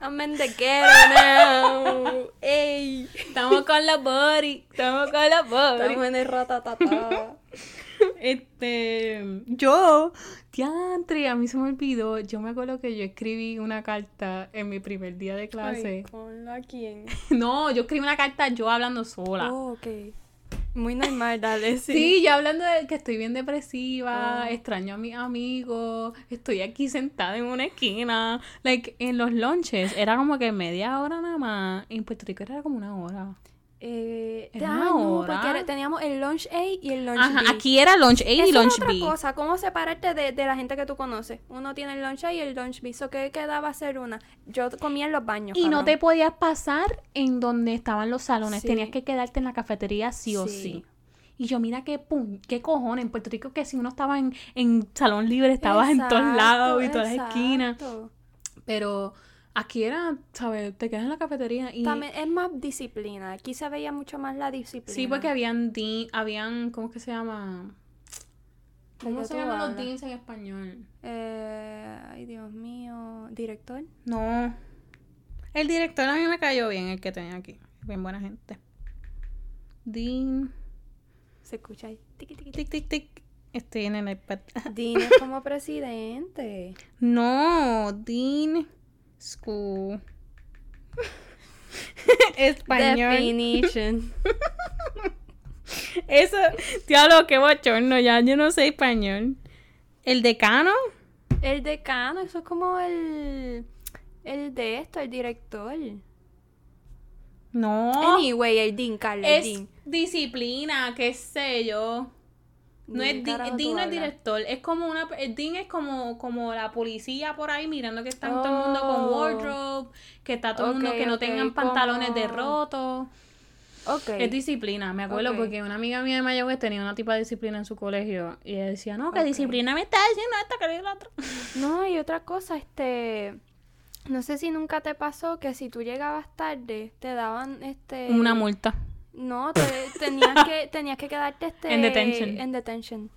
I'm in the ghetto now. Ey. Estamos con la body, estamos con la body. Estamos en el ratatata. Este, yo, diantre, a mí se me olvidó. Yo me acuerdo que yo escribí una carta en mi primer día de clase. Ay, ¿Con la quién? No, yo escribí una carta yo hablando sola. Oh, ok. Muy normal, dale, sí. Sí, yo hablando de que estoy bien depresiva, Oh. extraño a mis amigos, estoy aquí sentada en una esquina. Like, en los lunches era como que media hora nada más. En Puerto Rico era como una hora. Eh, ¿Era ah, no, porque teníamos el lunch A y el lunch Ajá, B. aquí era lunch A y Eso lunch es otra B. cosa, ¿cómo separarte de, de la gente que tú conoces? Uno tiene el lunch A y el lunch B, ¿so qué quedaba hacer una? Yo comía en los baños, Y no te podías pasar en donde estaban los salones, Sí. tenías que quedarte en la cafetería sí o Sí. sí. Y yo, mira qué pum, qué cojones, en Puerto Rico que si uno estaba en, en salón libre, estabas en todos lados y todas las esquinas. Pero aquí era, ¿sabes? Te quedas en la cafetería y... También es más disciplina, aquí se veía mucho más la disciplina. Sí, porque habían, di- habían, ¿cómo es que se llama? ¿De ¿Cómo se llaman los deans en español? Eh, ay, Dios mío, director. No. El director a mí me cayó bien, el que tenía aquí. Bien buena gente. Dean... Se escucha ahí. Tiqui, Tic, tic, tic. Estoy en el iPad. Dean es como presidente. No, Dean School. Español. Definition. Eso, diablo, qué bochorno, ya yo no sé español. ¿El decano? El decano, eso es como el. El de esto, el director. No. Anyway, el Dean, Carla, el es Dean. disciplina, qué sé yo. No ¿De es Dean no es director, es como una Dean es como como la policía por ahí mirando que están todo el mundo con Oh. wardrobe, que está todo el mundo que no tengan pantalones de como- rotos. Ok. Es disciplina, me acuerdo porque una amiga mía de Mayagüez tenía una tipa de disciplina en su colegio y ella decía, no, que disciplina me está diciendo esta que el otro. No, y otra cosa, este. No sé si nunca te pasó que si tú llegabas tarde, te daban este... Una multa. No, te, tenías, que, tenías que quedarte este... En detention. En detention.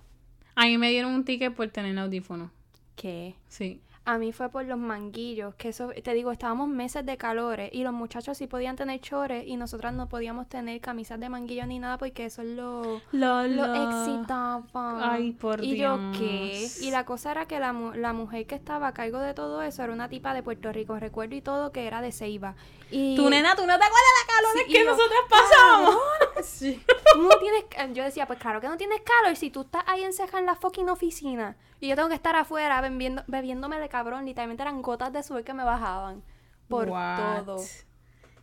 A mí me dieron un ticket por tener audífono. ¿Qué? Sí. A mí fue por los manguillos, que eso, te digo, estábamos meses de calores y los muchachos sí podían tener chores y nosotras no podíamos tener camisas de manguillo ni nada porque eso es lo, Lo, lo excitaba. Ay, por y yo, ¿qué? Dios. Y la cosa era que la, mu- la mujer que estaba a cargo de todo eso era una tipa de Puerto Rico, recuerdo y todo, que era de Ceiba. Y Tu nena, ¿tú no te acuerdas de la calor Sí, y que yo, nosotras pasamos? Sí. Tú no tienes, ca- yo decía, pues claro que no tienes calor si tú estás ahí enceja en la fucking oficina y yo tengo que estar afuera bebiendo, bebiéndome de cabrón, literalmente eran gotas de sudor que me bajaban por What? todo.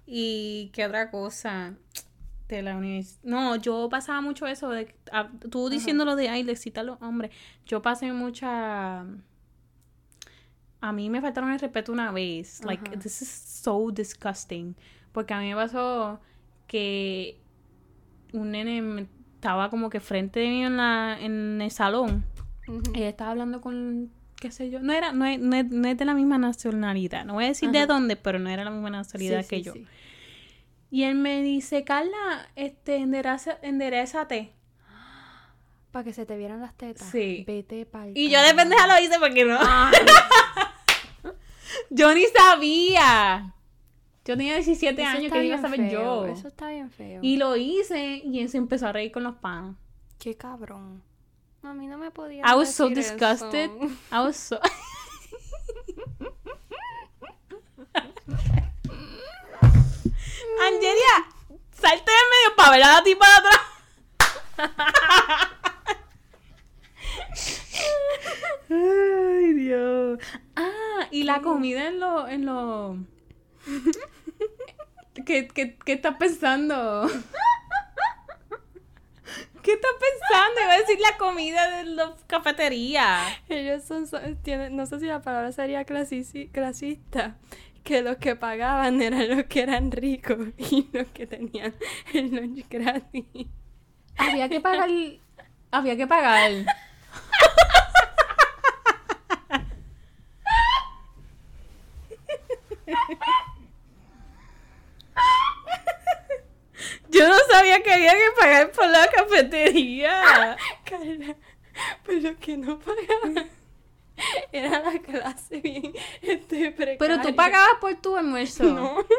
¿Y qué otra cosa? De la universidad. No, yo pasaba mucho eso. De, a- tú diciendo lo de, ay, le excita a los hombres. Yo pasé mucha... A mí me faltaron el respeto una vez. Like, this is so disgusting. Porque a mí me pasó que un nene estaba como que frente de mí en, la, en el salón. Ujú. Ella estaba hablando con, qué sé yo, no era, no es, no es- no es de la misma nacionalidad. No voy a decir de dónde, pero no era la misma nacionalidad Sí, que sí, yo. sí. Y él me dice, Carla, este, endereza, enderezate. Para que se te vieran las tetas. Sí. Vete pa'l Y yo de pendeja lo hice porque no. Yo ni sabía. Yo tenía 17 eso años, que iba a saber feo, yo? Eso está bien feo. Y lo hice y él se empezó a reír con los panos. Qué cabrón. A mí no me podía I was so disgusted. eso. I was so... Angelia, salte en medio para ver a la tipa de atrás. Ay, Dios. Ah, y la comida en lo... En lo... ¿Qué, qué, qué estás pensando? ¿Qué estás pensando? Iba a decir la comida de la cafetería. Ellos son, son- tienen, no sé si la palabra sería clasici- clasista, que los que pagaban eran los que eran ricos y los que tenían el lunch gratis. Había que pagar. Había que pagar. Yo no sabía que había que pagar por la cafetería. Carla, pues los que no pagaban era la clase bien este, precaria. Pero tú pagabas por tu almuerzo. No.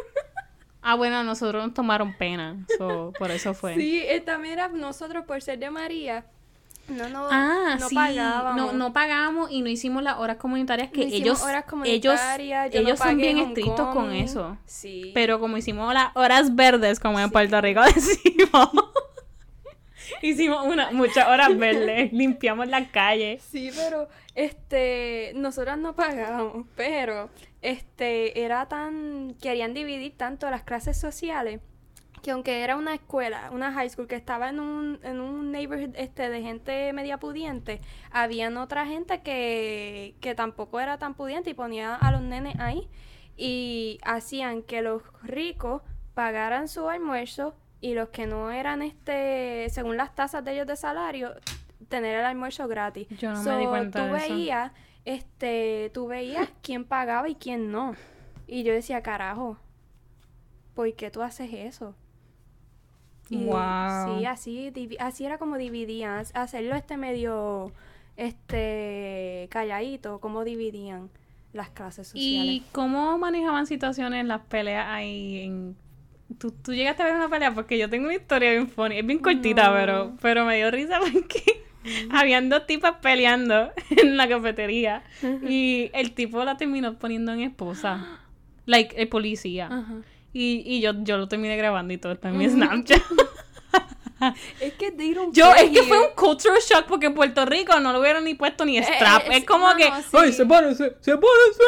Ah, bueno, a nosotros nos tomaron pena. so, por eso fue. Sí, eh, también era nosotros por ser de María. No, no, Ah, no sí. pagábamos. No, no pagamos y no hicimos las horas comunitarias que No ellos, horas ellos, no ellos son bien estrictos con eso. Sí. Pero como hicimos las horas verdes, como en Puerto Rico decimos, hicimos una, muchas horas verdes, limpiamos la calle. Sí, pero este, nosotras no pagábamos, pero este era tan querían dividir tanto las clases sociales que aunque era una escuela, una high school que estaba en un, en un neighborhood este de gente media pudiente, habían otra gente que, que tampoco era tan pudiente y ponía a los nenes ahí y hacían que los ricos pagaran su almuerzo y los que no eran este según las tasas de ellos de salario tener el almuerzo gratis. Yo no me di cuenta tú de eso. veías, este, tú veías quién pagaba y quién no. Y yo decía, carajo, ¿por qué tú haces eso? Y Wow. Sí, así, así era como dividían, hacerlo este medio, este, calladito, como dividían las clases sociales. ¿Y cómo manejaban situaciones las peleas ahí en... ¿Tú, tú llegaste a ver una pelea porque yo tengo una historia bien funny, es bien cortita, No. pero, pero me dio risa porque habían dos tipas peleando en la cafetería y el tipo la terminó poniendo en esposa, like el policía. Ajá. Y, y yo, yo lo terminé grabando y todo está en mi Snapchat. Es que they don't Yo, es que fue un cultural shock porque en Puerto Rico no lo hubieran ni puesto ni strap. eh, es como no, que, no, sí. ¡ay, sepárense! ¡Sepárense!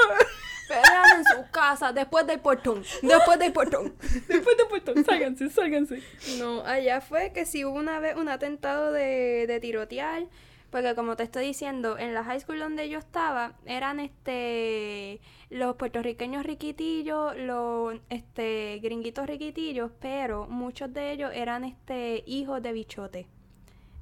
Pelean en su casa, después del portón, después del portón. Después de Puerto, sálganse, sálganse. No, allá fue que si hubo una vez un atentado de, de tirotear, porque como te estoy diciendo, en la high school donde yo estaba, eran este los puertorriqueños riquitillos, los este gringuitos riquitillos, pero muchos de ellos eran este hijos de bichotes.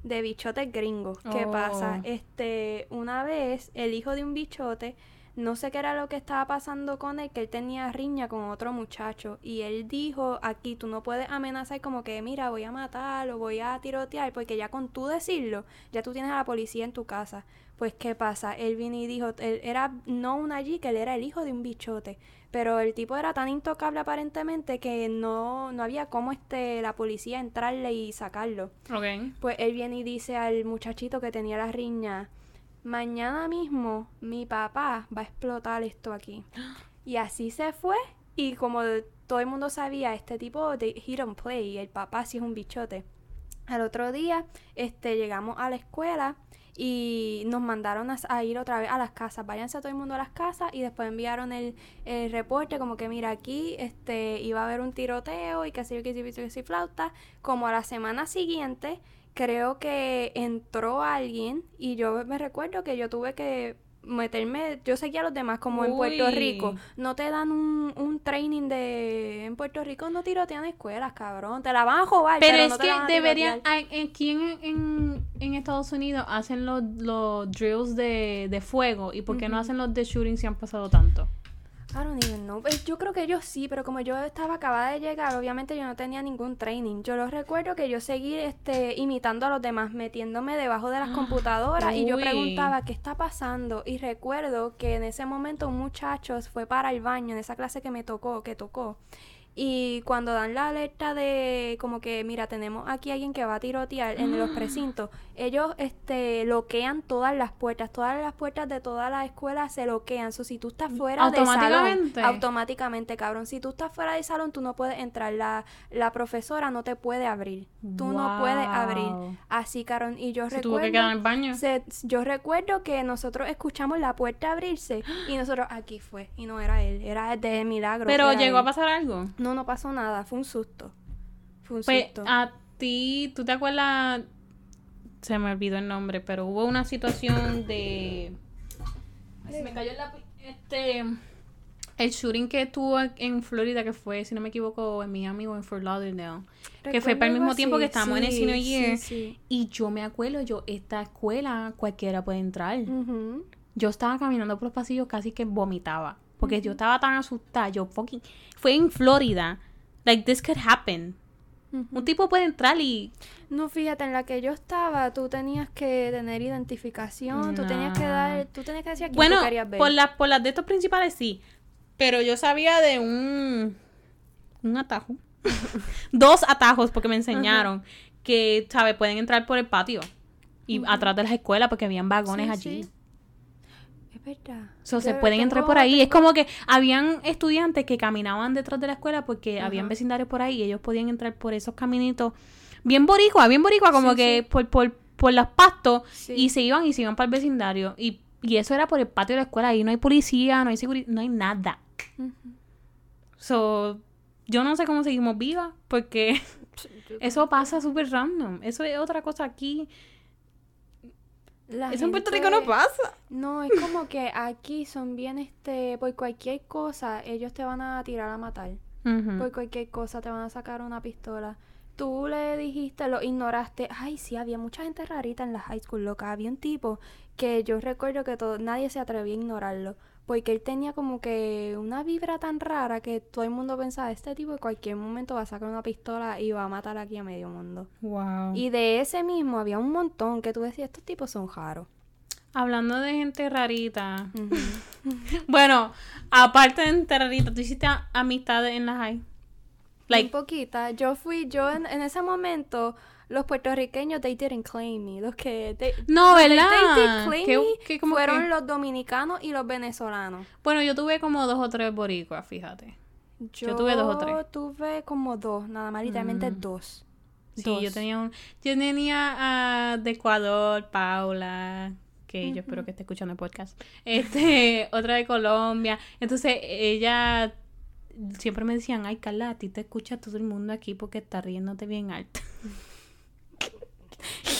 De bichotes gringos. ¿Qué Oh. pasa? Este, una vez el hijo de un bichote no sé qué era lo que estaba pasando con él, que él tenía riña con otro muchacho. Y él dijo, aquí tú no puedes amenazar como que, mira, voy a matar o voy a tirotear, porque ya con tú decirlo, ya tú tienes a la policía en tu casa. Pues, ¿qué pasa? Él vino y dijo, él era no un allí, que él era el hijo de un bichote. Pero el tipo era tan intocable aparentemente que no, no había cómo este, la policía entrarle y sacarlo. Ok. Pues él viene y dice al muchachito que tenía la riña, mañana mismo mi papá va a explotar esto aquí. Y así se fue y como todo el mundo sabía, este tipo de he don't play, el papá sí es un bichote. Al otro día, este, llegamos a la escuela y nos mandaron a, a ir otra vez a las casas. Váyanse a todo el mundo a las casas y después enviaron el, el reporte como que mira aquí este iba a haber un tiroteo y que sé yo que sí, que sí, flauta. Como a la semana siguiente creo que entró alguien y yo me recuerdo que yo tuve que meterme, yo seguía a los demás como en Puerto. Rico, no te dan un, un training de, en Puerto Rico no tirotean escuelas, cabrón, te la van a jugar, Pero, pero, es no te que la deberían, aquí en, en, en Estados Unidos hacen los, los drills de, de fuego y ¿por qué no hacen los de shooting si han pasado tanto? I don't even know. Pues yo creo que yo sí, pero como yo estaba acabada de llegar, obviamente yo no tenía ningún training. Yo lo recuerdo que yo seguí este imitando a los demás, metiéndome debajo de las computadoras y yo preguntaba qué está pasando y recuerdo que en ese momento un muchacho fue para el baño en esa clase que me tocó, que tocó. Y cuando dan la alerta de como que, mira, tenemos aquí alguien que va a tirotear en los precintos, ellos este bloquean todas las puertas, todas las puertas de toda la escuela se bloquean. So, si tú estás fuera del salón, ¿Automáticamente? automáticamente, cabrón. Si tú estás fuera del salón, tú no puedes entrar. La, la profesora no te puede abrir. Tú no puedes abrir. Así, cabrón. Y yo Se recuerdo... tuvo que quedar en el baño. se- yo recuerdo que nosotros escuchamos la puerta abrirse y nosotros aquí fue y no era él, era de milagro. Pero llegó a pasar algo. No, no pasó nada, fue un susto. Fue un Pues susto. a ti, ¿tú te acuerdas? Se me olvidó el nombre, pero hubo una situación de... Ay, se me cayó el lápiz. Este... El shooting que tuvo en Florida, que fue, si no me equivoco, en Miami o en Fort Lauderdale. que fue para el mismo tiempo que estábamos en el senior year. sí. Y yo me acuerdo, yo, esta escuela cualquiera puede entrar. Yo estaba caminando por los pasillos casi que vomitaba. Porque yo estaba tan asustada. Yo fucking... Fue en Florida. Like, this could happen. Un tipo puede entrar y... No, fíjate, en la que yo estaba, tú tenías que tener identificación, tú tenías que No. dar, tú tenías que decir a quién Bueno, tú querías ver. por, las por las de estos principales sí. Pero yo sabía de un... Un atajo. Dos atajos porque me enseñaron que, ¿sabes? Pueden entrar por el patio. Y atrás de las escuelas porque habían vagones Sí, allí. sí. Es verdad. So, se pueden entrar por ahí. Es como que habían estudiantes que caminaban detrás de la escuela porque Ajá. habían vecindarios por ahí y ellos podían entrar por esos caminitos bien boricua, bien boricua, como Sí, que sí. por, por, por los pastos Sí. y se iban y se iban para el vecindario. Y, y eso era por el patio de la escuela. Ahí no hay policía, no hay seguridad, no hay nada. Ujú. So, yo no sé cómo seguimos vivas porque eso pasa súper random. Eso es otra cosa aquí. La eso en Puerto gente- Rico no pasa. No, es como que aquí son bien, este, por cualquier cosa, ellos te van a tirar a matar. Por cualquier cosa te van a sacar una pistola. Tú le dijiste, lo ignoraste. Ay, sí, había mucha gente rarita en la high school, loca. Había un tipo que yo recuerdo que todo, nadie se atrevía a ignorarlo. Porque él tenía como que una vibra tan rara que todo el mundo pensaba, este tipo en cualquier momento va a sacar una pistola y va a matar aquí a medio mundo. Wow. Y de ese mismo había un montón que tú decías, estos tipos son raros. Hablando de gente rarita. Bueno, aparte de gente rarita, ¿tú hiciste amistades en la high? Like, un poquita. Yo fui, yo en, en ese momento, los puertorriqueños, they didn't claim me. Los que, they- No, ¿verdad? they claim ¿Qué- me qué como fueron que? los dominicanos y los venezolanos. bueno, yo tuve como dos o tres boricuas, fíjate. Yo tuve dos o tres. tuve como dos, nada más, literalmente Mm. dos. Sí, Dos. yo tenía un... Yo tenía ah, de Ecuador, Paula, que yo espero que esté escuchando el podcast. Este, otra de Colombia. Entonces, ella... Siempre me decían, ay, Carla, a ti te escucha todo el mundo aquí porque está riéndote bien alto.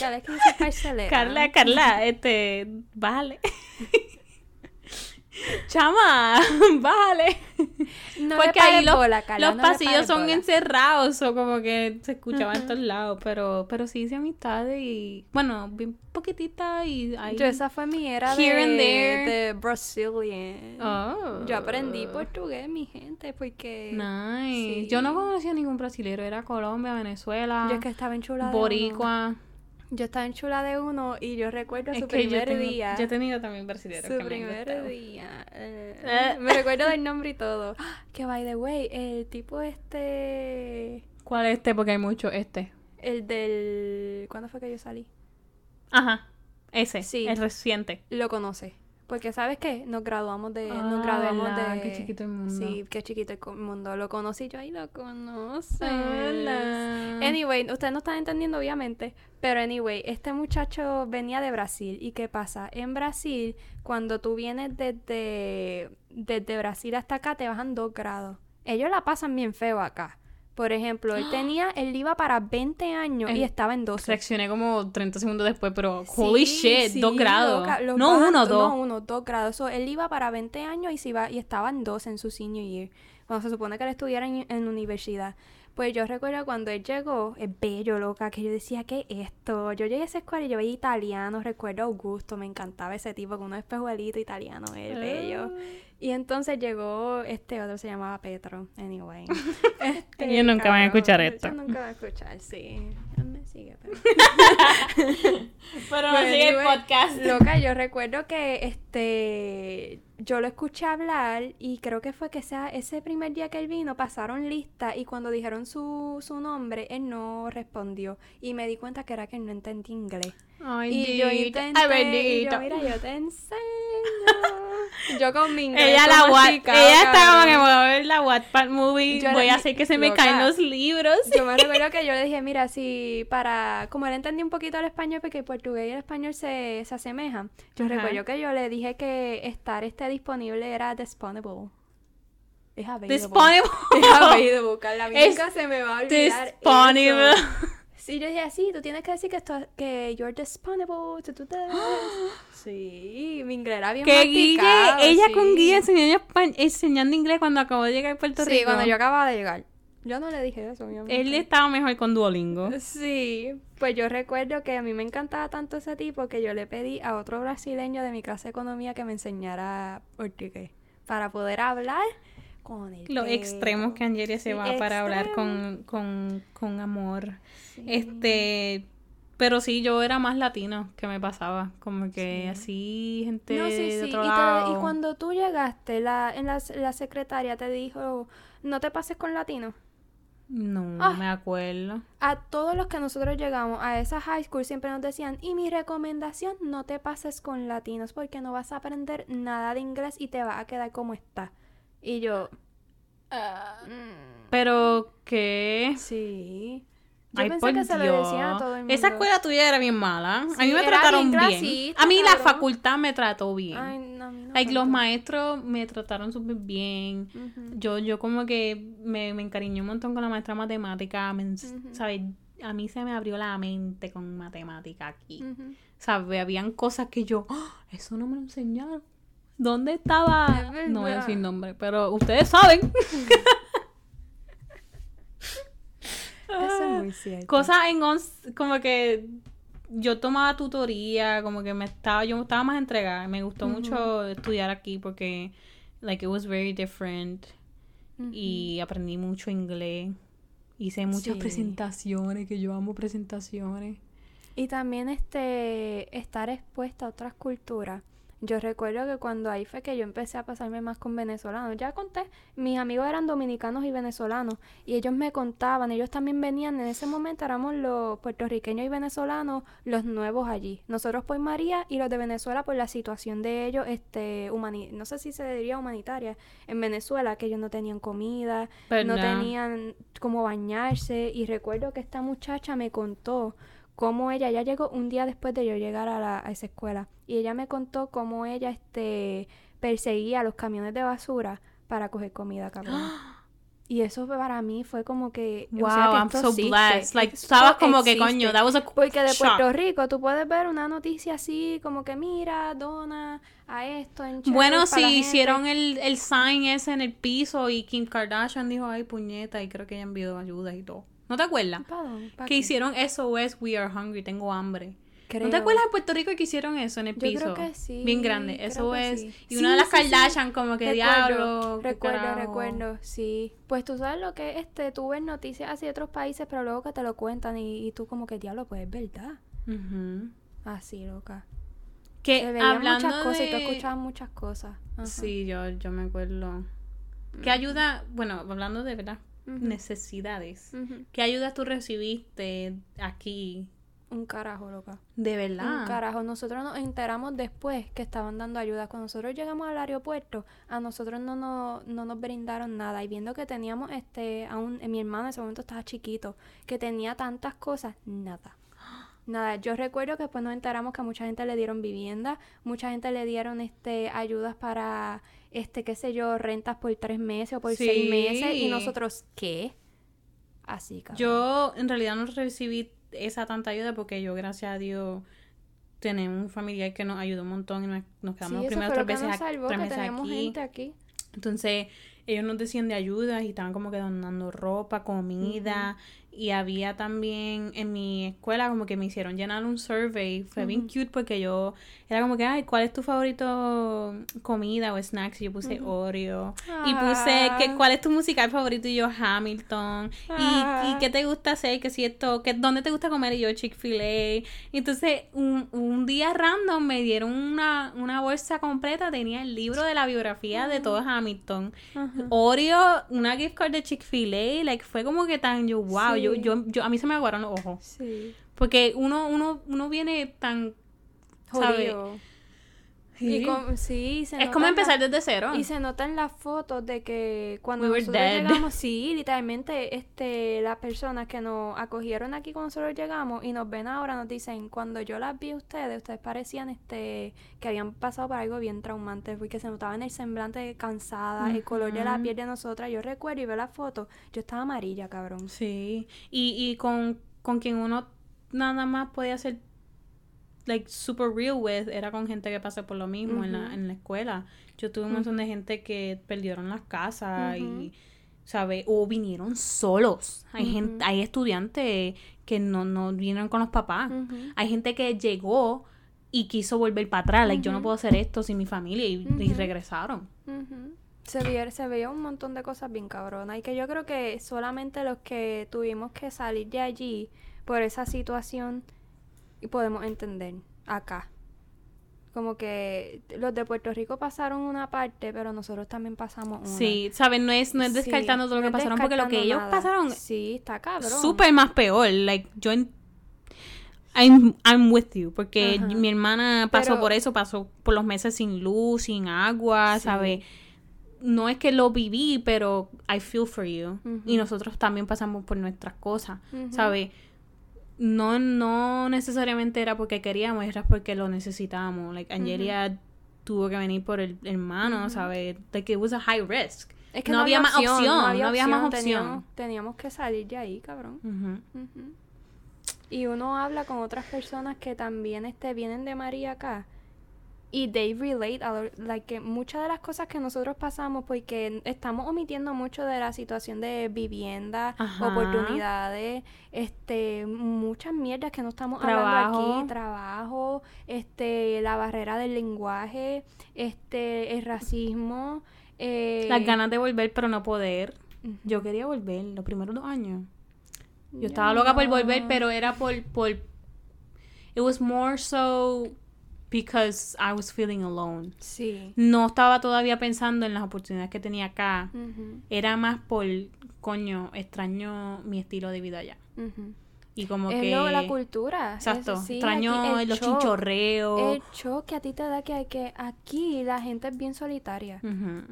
Cada vez que. Carla, Carla, este, bájale. Chama, bájale. No Porque ahí los, bola, Carla, los no pasillos son bola. encerrados o como que se escuchaba en todos lados, pero, pero sí hice amistades y, bueno, bien poquitita y ahí... Yo esa fue mi era Here de, and there. de Brazilian. Oh. Yo aprendí portugués, mi gente, porque Nice. Sí. Yo no conocía ningún brasilero, era Colombia, Venezuela, yo es que estaba en. Boricua. Yo estaba en chula de uno y yo recuerdo Es su que yo primer tengo- día. yo he tenido también brasileros Su que me han primer gustado. día. eh, Eh. Me recuerdo del nombre y todo. Que by the way, el tipo este. ¿Cuál es este? Porque hay mucho este. El del. ¿Cuándo fue que yo salí? Ajá, ese, Sí. el reciente. Lo conoce. Porque, ¿sabes qué? Nos graduamos de. Ah, nos graduamos la, de. qué chiquito el mundo. Sí, qué chiquito el mundo. Lo conocí yo ahí lo conoce. Hola. Anyway, ustedes no están entendiendo, obviamente. Pero, anyway, este muchacho venía de Brasil. ¿Y qué pasa? En Brasil, cuando tú vienes desde, desde Brasil hasta acá, te bajan dos grados. Ellos la pasan bien feo acá. Por ejemplo, él tenía, él iba para 20 años y estaba en 12. Reaccioné como 30 segundos después, pero holy Sí, shit, sí, dos grados. loca, los no bajan- uno, dos. No, uno, dos grados. So, él iba para 20 años y, se iba, y estaba en dos en su senior year. Cuando se supone que él estuviera en, en universidad. Pues yo recuerdo cuando él llegó, es bello, loca, que yo decía, ¿qué es esto? Yo llegué a esa escuela y yo veía italiano, recuerdo a Augusto, me encantaba ese tipo con un espejuelito italiano, es bello. Y entonces llegó este otro, se llamaba Petro, anyway. Este, Ellos nunca van a escuchar esto. Ellos nunca van a escuchar, sí. Él me sigue, pero... Pero no sigue el podcast. Loca, yo recuerdo que este yo lo escuché hablar y creo que fue que sea ese primer día que él vino pasaron lista y cuando dijeron su, su nombre él no respondió y me di cuenta que era que él no entendía inglés. Ay, Y yo intenté, Ay, y yo, bendito. mira, yo te enseño. yo con mi inglés Ella, la masticado, ella está como que voy a ver la Wattpad movie, Yo voy a hacer que se me caen los libros. Yo me recuerdo que yo le dije, mira, si para, como él entendía un poquito el español, porque el portugués y el español se, se asemejan, yo Ajá. recuerdo que yo le dije que estar este disponible era disponible. Es available. Disponible. Es available, Carla, nunca se me va a olvidar Disponible. eso. Sí, yo dije, sí, tú tienes que decir que, esto, que you're disponible do this. Sí, mi inglés era bien Que Guille, ella sí. con Guille enseñando, enseñando inglés cuando acabó de llegar a Puerto Rico. Sí, cuando yo acababa de llegar. Yo no le dije eso, obviamente. Él estaba mejor con Duolingo. Sí, pues yo recuerdo que a mí me encantaba tanto ese tipo que yo le pedí a otro brasileño de mi clase de economía que me enseñara portugués para poder hablar con el Los extremos que Angelia se Sí, va para hablar con, con, con amor. Este, pero sí, yo era más latino que me pasaba. Como que así, gente No, sí, de otro Y, te- lado. y cuando tú llegaste, la, en la, la secretaria te dijo, no te pases con latino. No Ah. me acuerdo. A todos los que nosotros llegamos a esa high school siempre nos decían, y mi recomendación, no te pases con latinos porque no vas a aprender nada de inglés y te vas a quedar como está. Y yo, mm, Pero que... sí. Yo Ay, pensé por que se lo Dios. decían a todo el mundo. Esa escuela tuya era bien mala. a mí me trataron bien A mí la facultad me trató bien. Ay, no, no like, los maestros me trataron súper bien. Yo, yo como que me, me encariñé un montón con la maestra de matemática. me. ¿sabes? A mí se me abrió la mente con matemática aquí. Ujú. ¿Sabes? Habían cosas que yo, "Ah, eso no me lo enseñaron. ¿Dónde estaba? Es No voy a decir nombre, pero ustedes saben. Eso es muy cierto. Cosas en ons, como que yo tomaba tutoría, como que me estaba, yo estaba más entregada. Me gustó mucho estudiar aquí porque, like, it was very different. Y aprendí mucho inglés. Hice muchas Sí. presentaciones, que yo amo presentaciones. Y también este estar expuesta a otras culturas. Yo recuerdo que cuando ahí fue que yo empecé a pasarme más con venezolanos. Ya conté, mis amigos eran dominicanos y venezolanos y ellos me contaban, ellos también venían, en ese momento éramos los puertorriqueños y venezolanos los nuevos allí. Nosotros por María y los de Venezuela por la situación de ellos, este, humani no sé si se diría humanitaria, en Venezuela, que ellos no tenían comida, no ¿Verdad? tenían cómo bañarse y recuerdo que esta muchacha me contó cómo ella ya llegó un día después de yo llegar a, la- a esa escuela y ella me contó cómo ella este perseguía a los camiones de basura para coger comida cabrón Y eso para mí fue como que. Wow, o sea, que I'm esto so existe, blessed. Like, estabas como que, coño, that was a Porque de shock. Puerto Rico tú puedes ver una noticia así, como que mira, dona a esto en Bueno, sí, gente. hicieron el, el sign ese en el piso y Kim Kardashian dijo, ay, puñeta, y creo que ella envió ayuda y todo. ¿No te acuerdas? ¿Pa dónde? ¿Pa Que hicieron SOS We Are Hungry, tengo hambre. ¿No te acuerdas en Puerto Rico que hicieron eso en el Yo piso? creo que sí. Bien grande, eso que es. sí. Y Sí, una de las sí. Kardashian como que Recuerdo, diablo. Recuerdo, carajo". recuerdo, sí. Pues tú sabes lo que es este, tú ves noticias así de otros países, pero luego que te lo cuentan y, y tú como que diablo, pues es verdad. Así, loca. Que Se veían hablando muchas cosas y tú de- escuchabas muchas cosas. Ajá. Sí, yo, yo me acuerdo. ¿Qué ayuda? Bueno, hablando de verdad, Necesidades. ¿Qué ayudas tú recibiste aquí? Un carajo, loca. De verdad. Un carajo. Nosotros nos enteramos después que estaban dando ayuda. Cuando nosotros llegamos al aeropuerto, a nosotros no, no, no nos brindaron nada. Y viendo que teníamos, este, aún, mi hermano en ese momento estaba chiquito, que tenía tantas cosas, nada. Nada, yo recuerdo que después nos enteramos que a mucha gente le dieron vivienda, mucha gente le dieron este ayudas para este, qué sé yo, rentas por tres meses o por seis meses. Y nosotros, ¿qué? Así, cabrón. Yo en realidad no recibí esa tanta ayuda porque yo, gracias a Dios, tenemos un familiar que nos ayudó un montón y nos, nos quedamos Sí, los primeros tres ac- salvó, tres meses aquí. gente aquí. Entonces, ellos nos decían de ayudas y estaban como que donando ropa, comida. Y había también en mi escuela como que me hicieron llenar un survey. Fue bien cute porque yo era como que, ay, ¿cuál es tu favorito comida o snacks? Y yo puse Oreo. Y puse, Ah. que, ¿cuál es tu musical favorito? Y yo, Hamilton. Y, Ah. y qué te gusta hacer? Que si esto, que, ¿dónde te gusta comer? Y yo, Chick-fil-A. Entonces, un, un día random me dieron una, una bolsa completa. Tenía el libro de la biografía de todo Hamilton. Oreo, una gift card de Chick-fil-A. Like, fue como que tan, yo, wow. Sí. Yo, yo, a mí se me aguaron los ojos. Sí. Porque uno, uno, uno viene tan, ¿sabes? Jodido. Sí. Y com- sí, se Es como la- empezar desde cero. Y se notan las fotos de que cuando We nosotros llegamos, sí, literalmente, este, las personas que nos acogieron aquí cuando nosotros llegamos y nos ven ahora nos dicen, cuando yo las vi a ustedes, ustedes parecían, este, que habían pasado por algo bien traumante, porque se notaba en el semblante cansada, el color de la piel de nosotras. Yo recuerdo y veo las fotos, yo estaba amarilla, cabrón. Sí, y, y con, con quien uno nada más podía ser like super real with era con gente que pasó por lo mismo en, la, en la escuela. Yo tuve un montón de gente que perdieron las casas y, ¿sabes? O vinieron solos. Hay gente, hay estudiantes que no, no vinieron con los papás. Hay gente que llegó y quiso volver para atrás. Like, yo no puedo hacer esto sin mi familia y, y regresaron. Se veía, se veía un montón de cosas bien cabronas y que yo creo que solamente los que tuvimos que salir de allí por esa situación y podemos entender acá. Como que los de Puerto Rico pasaron una parte, pero nosotros también pasamos una. Sí, ¿sabes? No es, no es Sí, descartando todo lo no que pasaron porque lo que ellos nada. pasaron Sí, está cabrón. súper más peor. Like, yo en- I'm, I'm with you. Porque Ajá. mi hermana pasó Pero- por eso, pasó por los meses sin luz, sin agua, Sí. ¿sabes? No es que lo viví, pero I feel for you. Y nosotros también pasamos por nuestras cosas, Ujú. ¿sabes? No, no necesariamente era porque queríamos, era porque lo necesitábamos. Like, Angelia tuvo que venir por el hermano, ¿sabes? Like, it was a high risk. Es que no había más opción, no no había más opción. Teníamos, teníamos que salir de ahí, cabrón. Y uno habla con otras personas que también este, vienen de María acá. Y they relate a like, que muchas de las cosas que nosotros pasamos porque estamos omitiendo mucho de la situación de vivienda, Ajá. oportunidades, este, muchas mierdas que no estamos hablando Trabajo. aquí, trabajo, este, la barrera del lenguaje, este, el racismo, eh, Las ganas de volver, pero no poder. Yo quería volver los primeros dos años. Yo estaba loca por volver, pero era por, por... It was more so because I was feeling alone. Sí. No estaba todavía pensando en las oportunidades que tenía acá. Era más por, coño, extraño mi estilo de vida allá. Y como es que... lo- la cultura. Exacto. Sí, extraño aquí los shock, chinchorreos. El shock que a ti te da que, que aquí la gente es bien solitaria.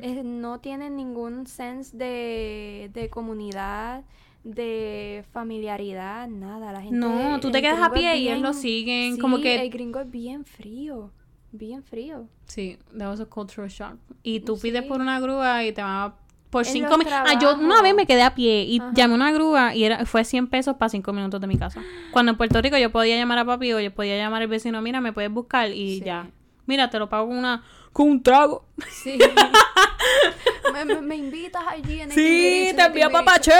Es- no tienen ningún sense de, de comunidad, de familiaridad, nada. La gente, No, tú te quedas a pie y ellos lo siguen. sí, como que el gringo es bien frío, bien frío. Sí, that was a cultural shock. Y tú pides por una grúa y te van a Por En cinco minutos. Ah, yo una vez me quedé a pie y Ajá. llamé una grúa y era, fue 100 pesos para cinco minutos de mi casa. Cuando en Puerto Rico yo podía llamar a papi o yo podía llamar al vecino, mira, me puedes buscar y Sí. ya. Mira, te lo pago con una con un trago. Sí. me, me, me invitas allí en el Sí, te en el envío Timbiriche. papache.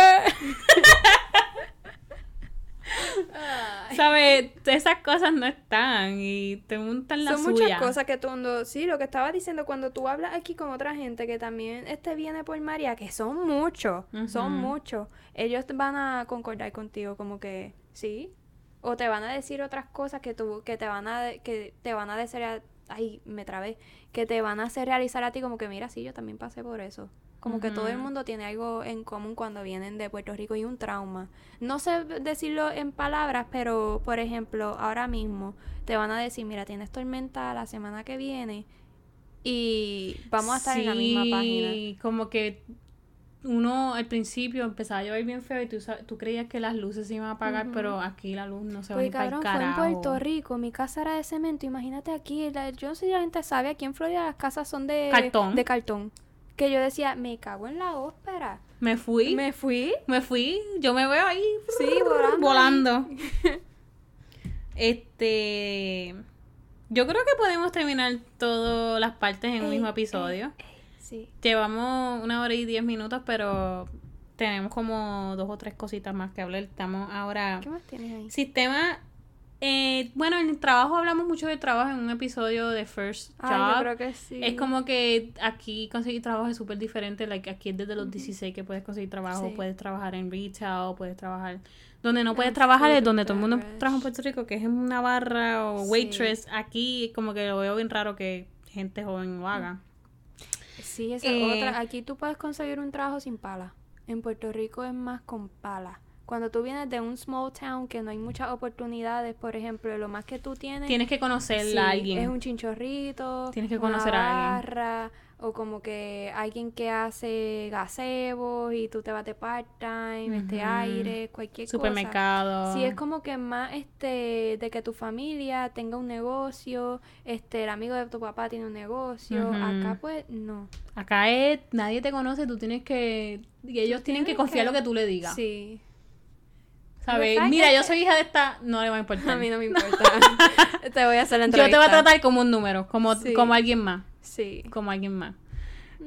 Ay. ¿Sabes? Esas cosas no están y te montan la Son suya. muchas cosas que tú no- sí, lo que estaba diciendo cuando tú hablas aquí con otra gente que también este viene por María, que son muchos, son muchos. Ellos van a concordar contigo como que sí o te van a decir otras cosas que tú que te van a que te van a desear ay, me trabé, que te van a hacer realizar a ti como que mira, sí, yo también pasé por eso. Como que todo el mundo tiene algo en común cuando vienen de Puerto Rico y un trauma. No sé decirlo en palabras, pero por ejemplo, ahora mismo te van a decir, mira, tienes tormenta la semana que viene y vamos a estar en la misma página. Como que uno al principio empezaba a llover bien feo y tú, tú creías que las luces se iban a apagar, pero aquí la luz no se va ni para el cabrón, fue en. Puerto Rico, mi casa era de cemento, imagínate aquí, la- yo no sé si la gente sabe, aquí en Florida las casas son de Cartón. de cartón. Que yo decía, me cago en la ópera. Me fui, me, Me fui, fui, yo me veo ahí sí, volando. volando. este, yo creo que podemos terminar todas las partes en un mismo ey, episodio. Sí. Llevamos una hora y diez minutos, pero tenemos como dos o tres cositas más que hablar. Estamos ahora... ¿Qué más tienes ahí? Sistema... eh, bueno, en el trabajo hablamos mucho de trabajo en un episodio de First Job. Ah, yo creo que sí. Es como que aquí conseguir trabajo es súper diferente. Like, aquí es desde los 16 que puedes conseguir trabajo. Sí. Puedes trabajar en retail, puedes trabajar... Donde no puedes En trabajar es donde todo el mundo trabaja en Puerto Rico, que es en una barra o Sí. waitress. Aquí como que lo veo bien raro que gente joven lo haga. Sí, esa Eh, es otra. Aquí tú puedes conseguir un trabajo sin pala. En Puerto Rico es más con pala. Cuando tú vienes de un small town que no hay muchas oportunidades, por ejemplo, lo más que tú tienes Tienes que conocer sí, a alguien. es un chinchorrito, Tienes que una conocer a alguien. O como que alguien que hace gazebos y tú te vas de part-time, este Ujú. aire, cualquier cosa. Supermercado. Sí, es como que más este de que tu familia tenga un negocio, este el amigo de tu papá tiene un negocio, acá pues no. Acá es, nadie te conoce, tú tienes que, y ellos tienen que confiar que- lo que tú le digas. Sí. ¿Sabes? ¿Verdad Mira, que yo soy hija de esta, no le va a importar. A mí no me importa. te voy a hacer la yo entrevista. te voy a tratar como un número, como, Sí. como alguien más, Sí. como alguien más.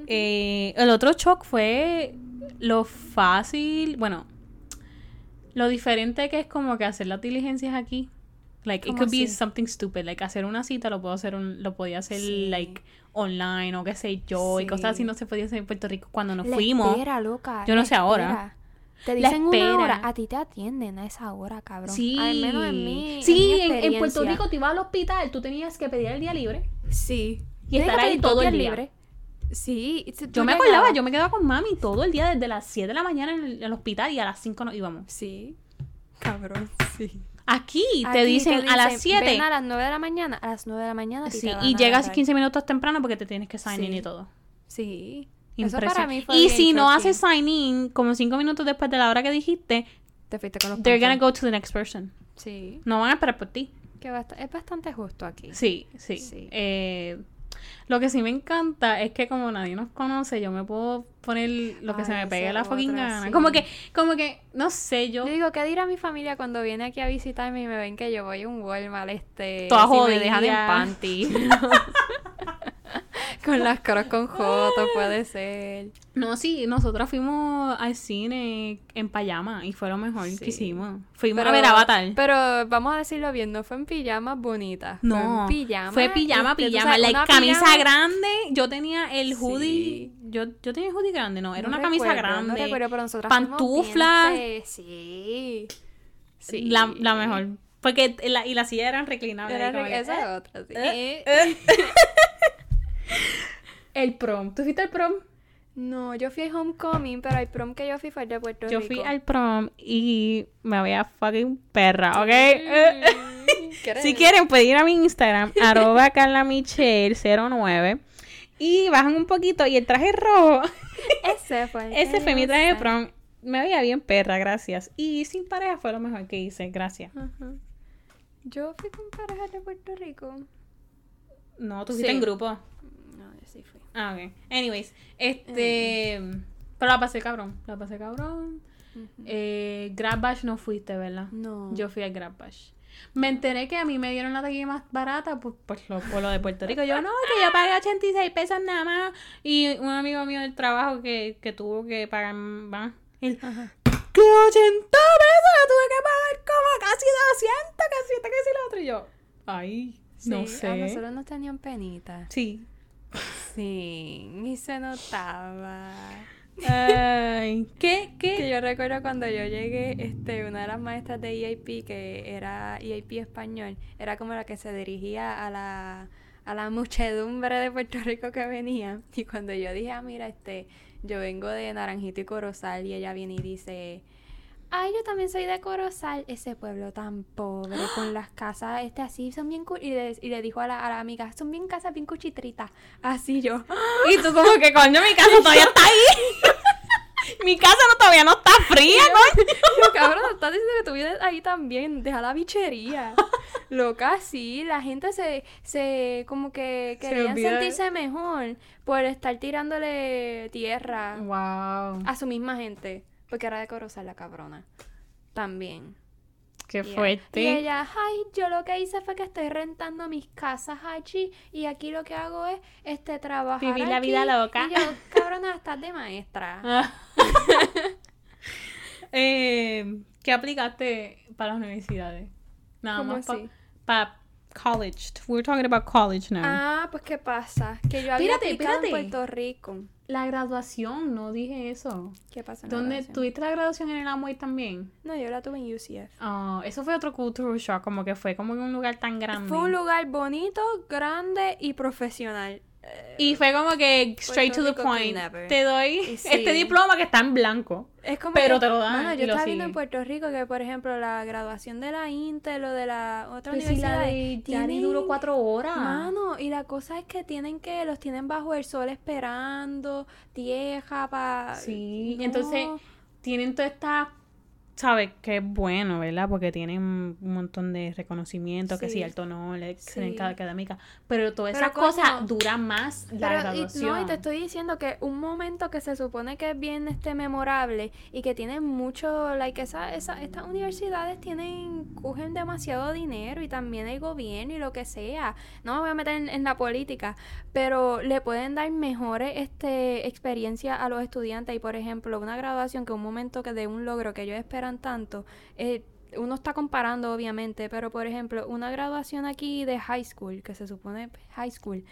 Eh, el otro shock fue lo fácil, bueno, lo diferente que es como que hacer las diligencias aquí. Like, it ¿Cómo could be something stupid. Like, hacer una cita lo puedo hacer, un- lo podía hacer, Sí. like, online o qué sé yo. Y cosas así Sí. no se podía hacer en Puerto Rico cuando nos La fuimos. espera, loca. Yo no sé ahora. Te dicen una hora, a ti te atienden a esa hora, cabrón. Sí, Al menos en mi, sí, en, mi en, en Puerto. Rico te ibas al hospital, tú tenías que pedir el día libre. Sí. Y estar ahí todo el día. libres. Sí. Yo me acordaba, yo me quedaba con mami todo el día desde las 7 de la mañana en el, en el hospital y a las 5 nos íbamos. Sí. Cabrón, sí. Aquí te dicen a las dicen, 7. Ven a las 9 de la mañana. A las 9 de la mañana. Sí, y llegas agarrar. 15 minutos temprano porque te tienes que sign in y todo. Sí. Eso Impresionante. para mí fue Y si no haces sign in, como 5 minutos después de la hora que dijiste, Te fuiste con los they're gonna panzos. go to the next person. Sí. No van a esperar por ti. Que bast- es bastante justo aquí. Sí, sí. Sí. Eh, lo que sí me encanta es que como nadie nos conoce, yo me puedo poner lo que Ay, se me pegue la fucking otra, gana. sí. Como que, como que, no sé, yo... Yo digo, ¿qué dirá mi familia cuando viene aquí a visitarme y me ven que yo voy a un Walmart, este... Toda si me dejan en jodida. panty? con las caras con joto, puede ser. No, sí, nosotros fuimos al cine en pijama y fue lo mejor Sí. que hicimos. Fuimos a ver Avatar. Pero vamos a decirlo bien, no fue en pijamas bonitas. fue no, en pijama. fue pijama, este, pijama. sabes, una camisa pijama- grande. Yo tenía el Sí. hoodie. Yo, yo tenía el hoodie grande, no, era No una camisa grande. No recuerdo, pero nosotras pantuflas. Sí. Sí. La, la mejor. Porque la, y la silla eran reclinables. Era esa eh, otra, sí. eh, El prom. ¿Tú fuiste al prom? No, yo fui al homecoming, pero el prom que yo fui fue el de Puerto Yo Rico. fui al prom y me veía fucking perra, ¿ok? Mm, si quieren, pueden ir a mi Instagram, arroba carlamichelle09 y bajan un poquito y el traje rojo, Ese fue. ese fue mi traje de prom. Me veía bien perra, gracias. Y sin pareja fue lo mejor que hice, gracias. Yo fui con parejas de Puerto Rico. No, tú fuiste Sí. en grupo. No, yo sí fui. Ah, ok. Anyways, este... Eh. Pero la pasé cabrón, la pasé cabrón. Eh, Grab Bash no fuiste, ¿verdad? No. Yo fui al Grab Bash. Me enteré que a mí me dieron la taquilla más barata por, por, lo, por lo de Puerto Rico. Yo, no, que yo pagué 86 pesos nada más. Y un amigo mío del trabajo que, que tuvo que pagar más. Él, ¿qué 80 pesos? Yo tuve que pagar como casi 200, casi casi lo otro. Y yo, ay, no sé. A nosotros nos tenían penita. Sí. Sí, y se notaba. Ay, ¿qué? Que ¿Qué? yo recuerdo cuando yo llegué, este, una de las maestras de EIP, que era EIP español, era como la que se dirigía a la, a la muchedumbre de Puerto Rico que venía. Y cuando yo dije, ah, mira, este, yo vengo de Naranjito y Corozal, y ella viene y dice, ay, yo también soy de Corozal, ese pueblo tan pobre, con las casas, este, así, son bien, cu-", y le, y le dijo a la, a la amiga, son bien casas bien cuchitritas, así yo, Y tú como que, coño, mi casa todavía está ahí. mi casa no, todavía no está fría, coño. Yo, cabrón, estás diciendo que tú vienes ahí también, deja la bichería. Loca, sí, la gente se, se como que querían sentirse mejor por estar tirándole tierra Wow. a su misma gente, porque era de Corozal la cabrona. También. Qué Yeah. fuerte. Y ella, ay, yo lo que hice fue que estoy rentando mis casas allí y aquí lo que hago es este trabajar Vivir la aquí". vida loca. Y yo, cabrona, estás de maestra. Ah. eh, ¿Qué aplicaste para las universidades? Nada ¿Cómo más para college. We're talking about college now. Ah, pues qué pasa, que yo había Espérate, aplicado en. Puerto Rico. La graduación, no dije eso. ¿Qué pasa? en la ¿Dónde graduación? tuviste la graduación en el Amway también? No, yo la tuve en UCF. Ah, eso fue otro cultural shock, como que fue como en un lugar tan grande. Fue un lugar bonito, grande y profesional. Y fue como que straight to the Rico point. Te doy Y sí. este diploma que está en blanco. Es como Pero que- te lo dan y yo lo estaba viendo en. Puerto Rico que, por ejemplo, la graduación de la Intel o de la otra Pues si universidad. la de Yari duró cuatro horas. Mano, y la cosa es que tienen que, los tienen bajo el sol esperando, tieja para... Sí, entonces tienen toda esta, ¿sabes? Que es bueno, ¿verdad? Porque tienen un montón de reconocimiento, que sí, alto honor, la excelencia Sí. académica, pero todas esas cosas duran más la Pero, y, graduación. no, y te estoy diciendo que un momento que se supone que es bien este memorable y que tienen mucho, like, esa, esa, estas universidades tienen, cogen demasiado dinero y también el gobierno y lo que sea. No me voy a meter en, en la política, pero le pueden dar mejores este, experiencias a los estudiantes y, por ejemplo, una graduación que un momento que de un logro que ellos esperan tanto, eh, uno está comparando obviamente, pero por ejemplo, una graduación aquí de high school, que se supone high school,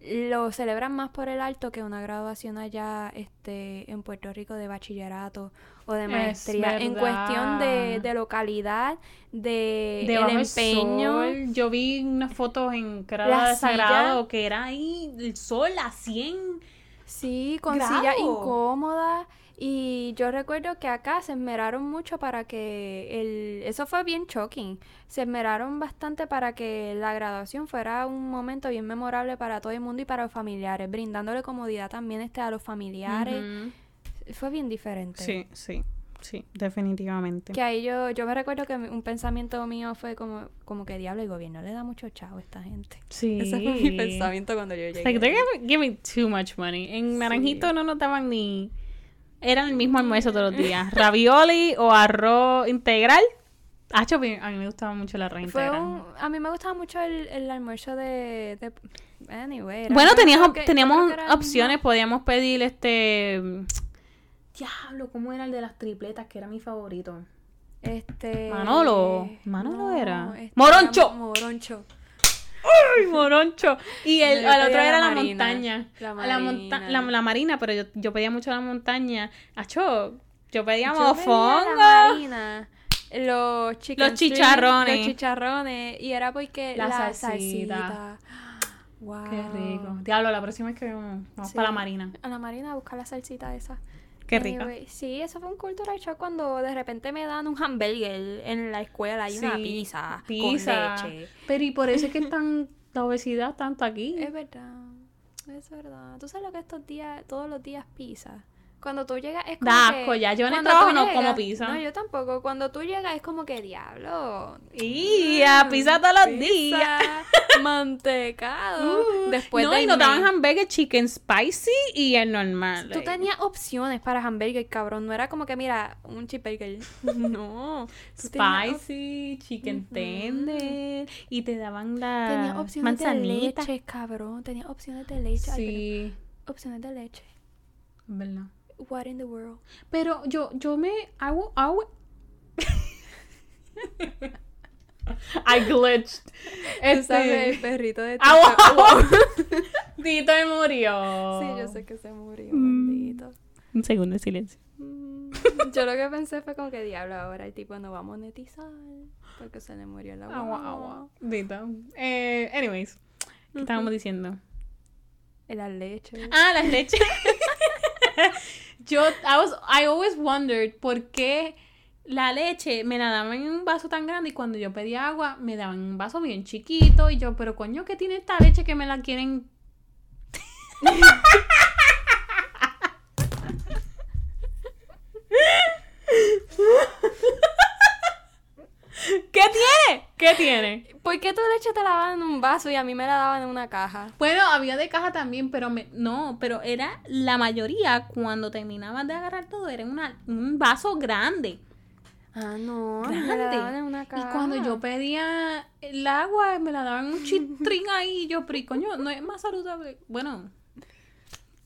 lo celebran más por el alto que una graduación allá este en Puerto Rico de bachillerato o de Es maestría en cuestión de, de localidad de, el empeño sol. Yo vi unas fotos en de Sagrado, que era ahí el sol a 100. sí con Grado. sillas incómodas y yo recuerdo que acá se esmeraron mucho para que el eso fue bien shocking se esmeraron bastante para que la graduación fuera un momento bien memorable para todo el mundo y para los familiares brindándole comodidad también este a los familiares fue bien diferente Sí, sí, sí, definitivamente. Que ahí yo, yo me recuerdo que un pensamiento mío fue como, como que diablo, el gobierno le da mucho chavo a esta gente. Sí. Ese fue mi pensamiento cuando yo llegué. Like, they're giving, too much money. En Sí. Naranjito no nos daban ni... Era el mismo almuerzo todos los días. Ravioli o arroz integral. Hacho, a mí a mí me gustaba mucho el arroz Fue integral. un, a mí me gustaba mucho el, el almuerzo de... de anyway, era- Bueno, creo teníamos, que- era opciones. mismo- Podíamos pedir este... Diablo, ¿cómo era el de las tripletas? Que era mi favorito. Este... Manolo. Manolo era. este Moroncho. Moroncho. ¡Ay, moroncho! Y el, No, otro era la montaña. La La, monta- marina. la, la marina, pero yo, yo pedía mucho la montaña. Acho, yo pedía Yo la marina, los Los chicharrones. Los chicharrones. Y era porque La la, salsita. salsita. Wow. Qué rico. Diablo, la próxima vez que vamos, vamos Sí. para la marina. A la marina a buscar la salsita esa. Qué rica. Anyway, sí, eso fue un cultural shock cuando de repente me dan un hamburger en la escuela y una Sí, pizza, pizza. con leche. Pero y por eso es que están la obesidad tanto aquí. Es verdad, es verdad. Tú sabes lo que estos días, todos los días pizza. Cuando tú llegas es como Da que... ya. Yo en el trabajo no llegas- como pizza. No, yo tampoco. Cuando tú llegas es como que diablo. Y a pizza todos los días. mantecado. Uh, Después no, y nos daban hamburger chicken spicy y el normal. Tú like. tenías opciones para hamburger, cabrón. No era como que, mira, un cheeseburger. No. Spicy, chicken Ujú. tender. Y te daban la Tenías opciones de leche, cabrón. Tenías opciones de leche. Sí, opciones de leche. verdad. What in the world? Pero yo, yo me hago, hago... I glitched. Sabes, el Este... perrito de Ah, wow. Tito murió. Sí, yo sé que se murió, Mm. bendito. Un segundo de silencio. Mm, Yo lo que pensé fue como que diablo, ahora el tipo no va a monetizar porque se le murió la Agua, agua. Tito. Eh, anyways, ¿qué estábamos diciendo? La leche. Ah, las leches. Yo, I, was, I always wondered por qué la leche me la daban en un vaso tan grande y cuando yo pedía agua me daban un vaso bien chiquito y yo, pero coño, ¿qué tiene esta leche que me la quieren? ¿Qué tiene? ¿Qué tiene? ¿Por qué tu leche te la daban en un vaso y a mí me la daban en una caja? Bueno, había de caja también, pero me, no, pero era la mayoría cuando terminaban de agarrar todo, era una, un vaso grande. Ah, no, me la Grande. daban en una caja. Y cuando yo pedía el agua, me la daban un chitrín ahí, y yo, pero y coño, no es más saludable. Bueno,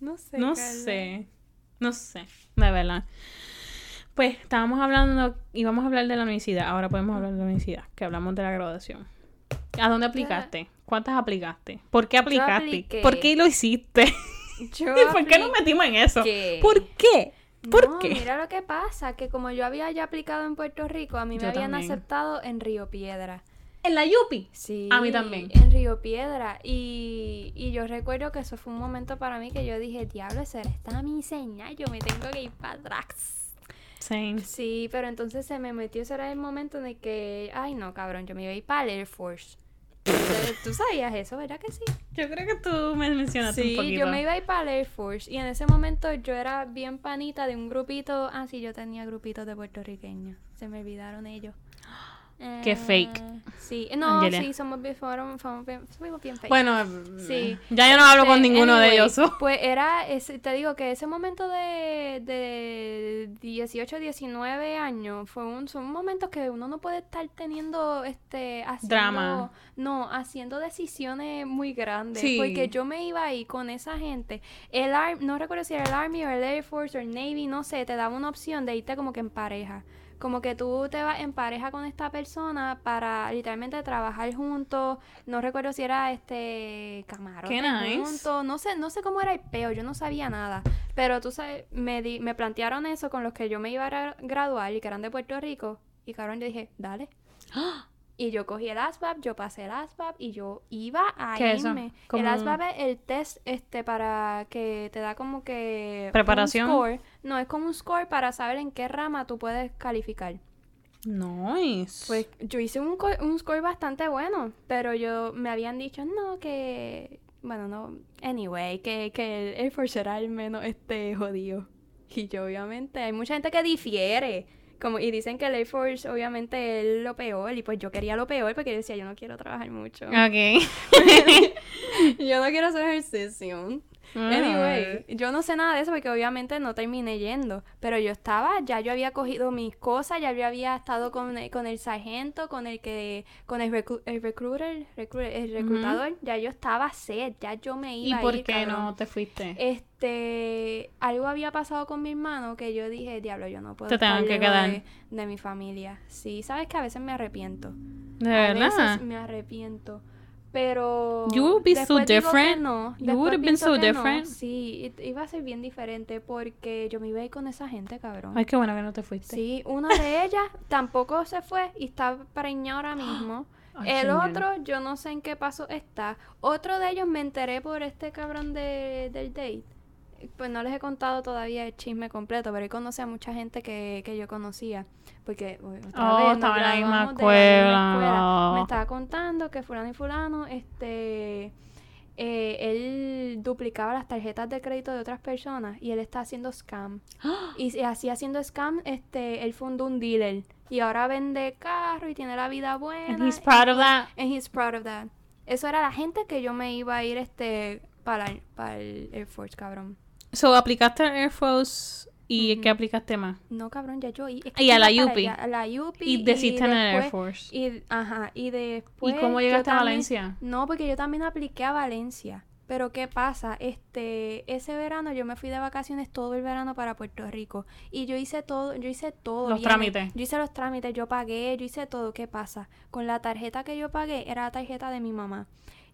No sé. no Carla. sé, no sé, de verdad. Pues estábamos hablando, íbamos a hablar de la universidad, ahora podemos hablar de la universidad, que hablamos de la graduación. ¿A dónde aplicaste? ¿Cuántas aplicaste? ¿Por qué aplicaste? ¿Por qué lo hiciste? Yo ¿Por qué nos metimos en eso? ¿Por qué? ¿Por no, qué? mira lo que pasa, que como yo había ya aplicado en Puerto Rico, a mí me Yo habían también. aceptado en Río Piedra. En la Yupi. Sí. A mí también. En Río Piedra. Y, y yo recuerdo que eso fue un momento para mí que yo dije, diablo, esa era esta mi señal, yo me tengo que ir para atrás. Same. Sí, pero entonces se me metió, ese era el momento en el que, ay no, cabrón, yo me iba a ir para el Air Force. Tú sabías eso, ¿verdad que sí? Yo creo que tú me mencionaste un Sí, poquito. yo me iba a ir para el Air Force y en ese momento yo era bien panita de un grupito. Ah, sí, yo tenía grupitos de puertorriqueños. Se me olvidaron ellos. Qué Eh, fake. Sí, no, Angelia. sí, somos bien, fueron- fuimos bien, fuimos bien fake. Bueno, Sí. ya yo no hablo con Este, ninguno de ellos. Pues era, ese, te digo que ese momento de, de 18, 19 años fue un, son momentos que uno no puede estar teniendo este haciendo, Drama. No, haciendo decisiones muy grandes. Sí. Porque yo me iba ahí con esa gente. El Ar- no recuerdo si era el Army o el Air Force o el Navy, no sé, te daba una opción de irte como que en pareja. Como que tú te vas en pareja con esta persona para literalmente trabajar juntos. No recuerdo si era este camarote Qué nice. juntos. No sé, no sé cómo era el peo, yo no sabía nada. Pero tú sabes, me, di- me plantearon eso con los que yo me iba a gra- graduar y que eran de Puerto Rico. Y cabrón, yo dije, dale. Y yo cogí el ASVAB, yo pasé el ASVAB y yo iba a ¿Qué eso? irme. Como- El ASVAB es el test este para que te da como que un Preparación. score. No, es como un score para saber en qué rama tú puedes calificar. Nice. Pues yo hice un, un score bastante bueno, pero yo me habían dicho, no, que... Bueno, no, anyway, que, que el Air Force era el menos este jodido. Y yo obviamente, hay mucha gente que difiere. Como, y dicen que el Air Force obviamente es lo peor. Y pues yo quería lo peor porque yo decía, yo no quiero trabajar mucho. Ok. yo no quiero hacer ejercicio. Anyway, yo no sé nada de eso porque obviamente no terminé yendo, pero yo estaba, ya yo había cogido mis cosas, ya yo había estado con, el- con el sargento, con el que, con el, recru- el recruiter, recru- el reclutador, ya yo estaba set, ya yo me ¿Y iba a por ir, qué cabrón. no te fuiste? Este, algo había pasado con mi hermano que yo dije, diablo, yo no puedo Te tengo que quedar. de, de mi familia. Sí, sabes que a veces me arrepiento. ¿De A verdad? veces me arrepiento. Pero. You would be so different. No. You would have been so no. different. Sí, iba a ser bien diferente porque yo me iba a ir con esa gente, cabrón. Ay, qué bueno que no te fuiste. Sí, una de ellas tampoco se fue y está preñada ahora mismo. Ay, El señor. otro, yo no sé en qué paso está. Otro de ellos me enteré por este cabrón de, del date. Pues no les he contado todavía el chisme completo, pero él conoce a mucha gente que, que yo conocía. Porque otra Oh, vez estaba en la misma escuela. Me estaba contando que fulano y fulano, este, eh, él duplicaba las tarjetas de crédito de otras personas y él está haciendo scam. Y si- así haciendo scam, este, él fundó un dealer y ahora vende carro y tiene la vida buena. And he's proud of that. And he's proud of that. Eso era la gente que yo me iba a ir este para, para el Air Force, cabrón. So, aplicaste al Air Force y ¿qué aplicaste más? No, cabrón, ya yo... Es Y a la allá, A la UPI. Y desiste en el Air Force. Y, ajá, y después... ¿Y cómo llegaste a Valencia? No, porque yo también apliqué a Valencia. Pero ¿qué pasa? Este, ese verano yo me fui de vacaciones todo el verano para Puerto Rico. Y yo hice todo, yo hice todo. Los bien. trámites. Yo hice los trámites, yo pagué, yo hice todo. ¿Qué pasa? Con la tarjeta que yo pagué era la tarjeta de mi mamá.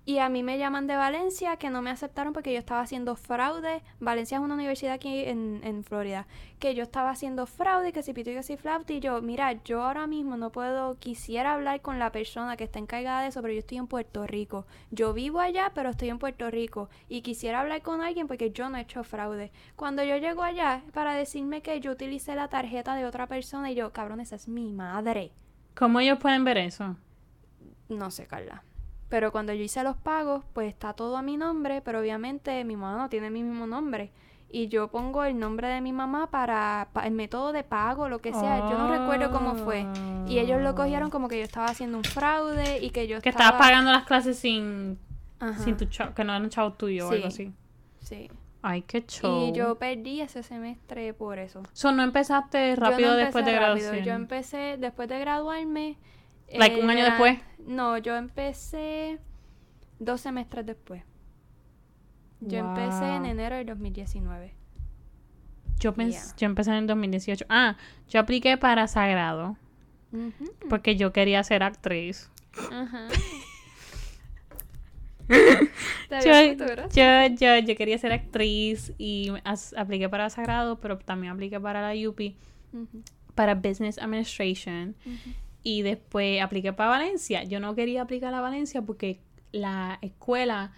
Y a mí me llaman de Valencia que no me aceptaron porque yo estaba haciendo fraude. Valencia es una universidad aquí en, en Florida. Que yo estaba haciendo fraude, que si pito y que si flauta. Y yo, mira, yo ahora mismo no puedo, quisiera hablar con la persona que está encargada de eso, pero yo estoy en Puerto Rico. Yo vivo allá, pero estoy en Puerto Rico. Y quisiera hablar con alguien porque yo no he hecho fraude. Cuando yo llego allá para decirme que yo utilicé la tarjeta de otra persona, y yo, cabrón, esa es mi madre. ¿Cómo ellos pueden ver eso? No sé, Carla. Pero cuando yo hice los pagos, pues está todo a mi nombre, pero obviamente mi mamá no tiene mi mismo nombre. Y yo pongo el nombre de mi mamá para, pa- el método de pago, lo que sea. Yo no recuerdo cómo fue. Y ellos lo cogieron como que yo estaba haciendo un fraude y que yo Que estaba... estabas pagando las clases sin, Ajá, sin tu chavo, que no eran chavos tuyos o algo así. Sí. Ay, qué show. Y yo perdí ese semestre por eso. So, no empezaste Yo rápido no después de empecé rápido. graduación. Yo empecé después de graduarme. Like, un año vera- después. No, yo empecé dos semestres después. Yo empecé en enero del 2019. Yo, pens- Yeah. yo empecé en el 2018. Ah, yo apliqué para Sagrado porque yo quería ser actriz. Ajá. Yo, yo, yo, yo quería ser actriz y apliqué para Sagrado, pero también apliqué para la UPI, Ujú, para Business Administration. Y después apliqué para Valencia. Yo no quería aplicar a Valencia porque la escuela,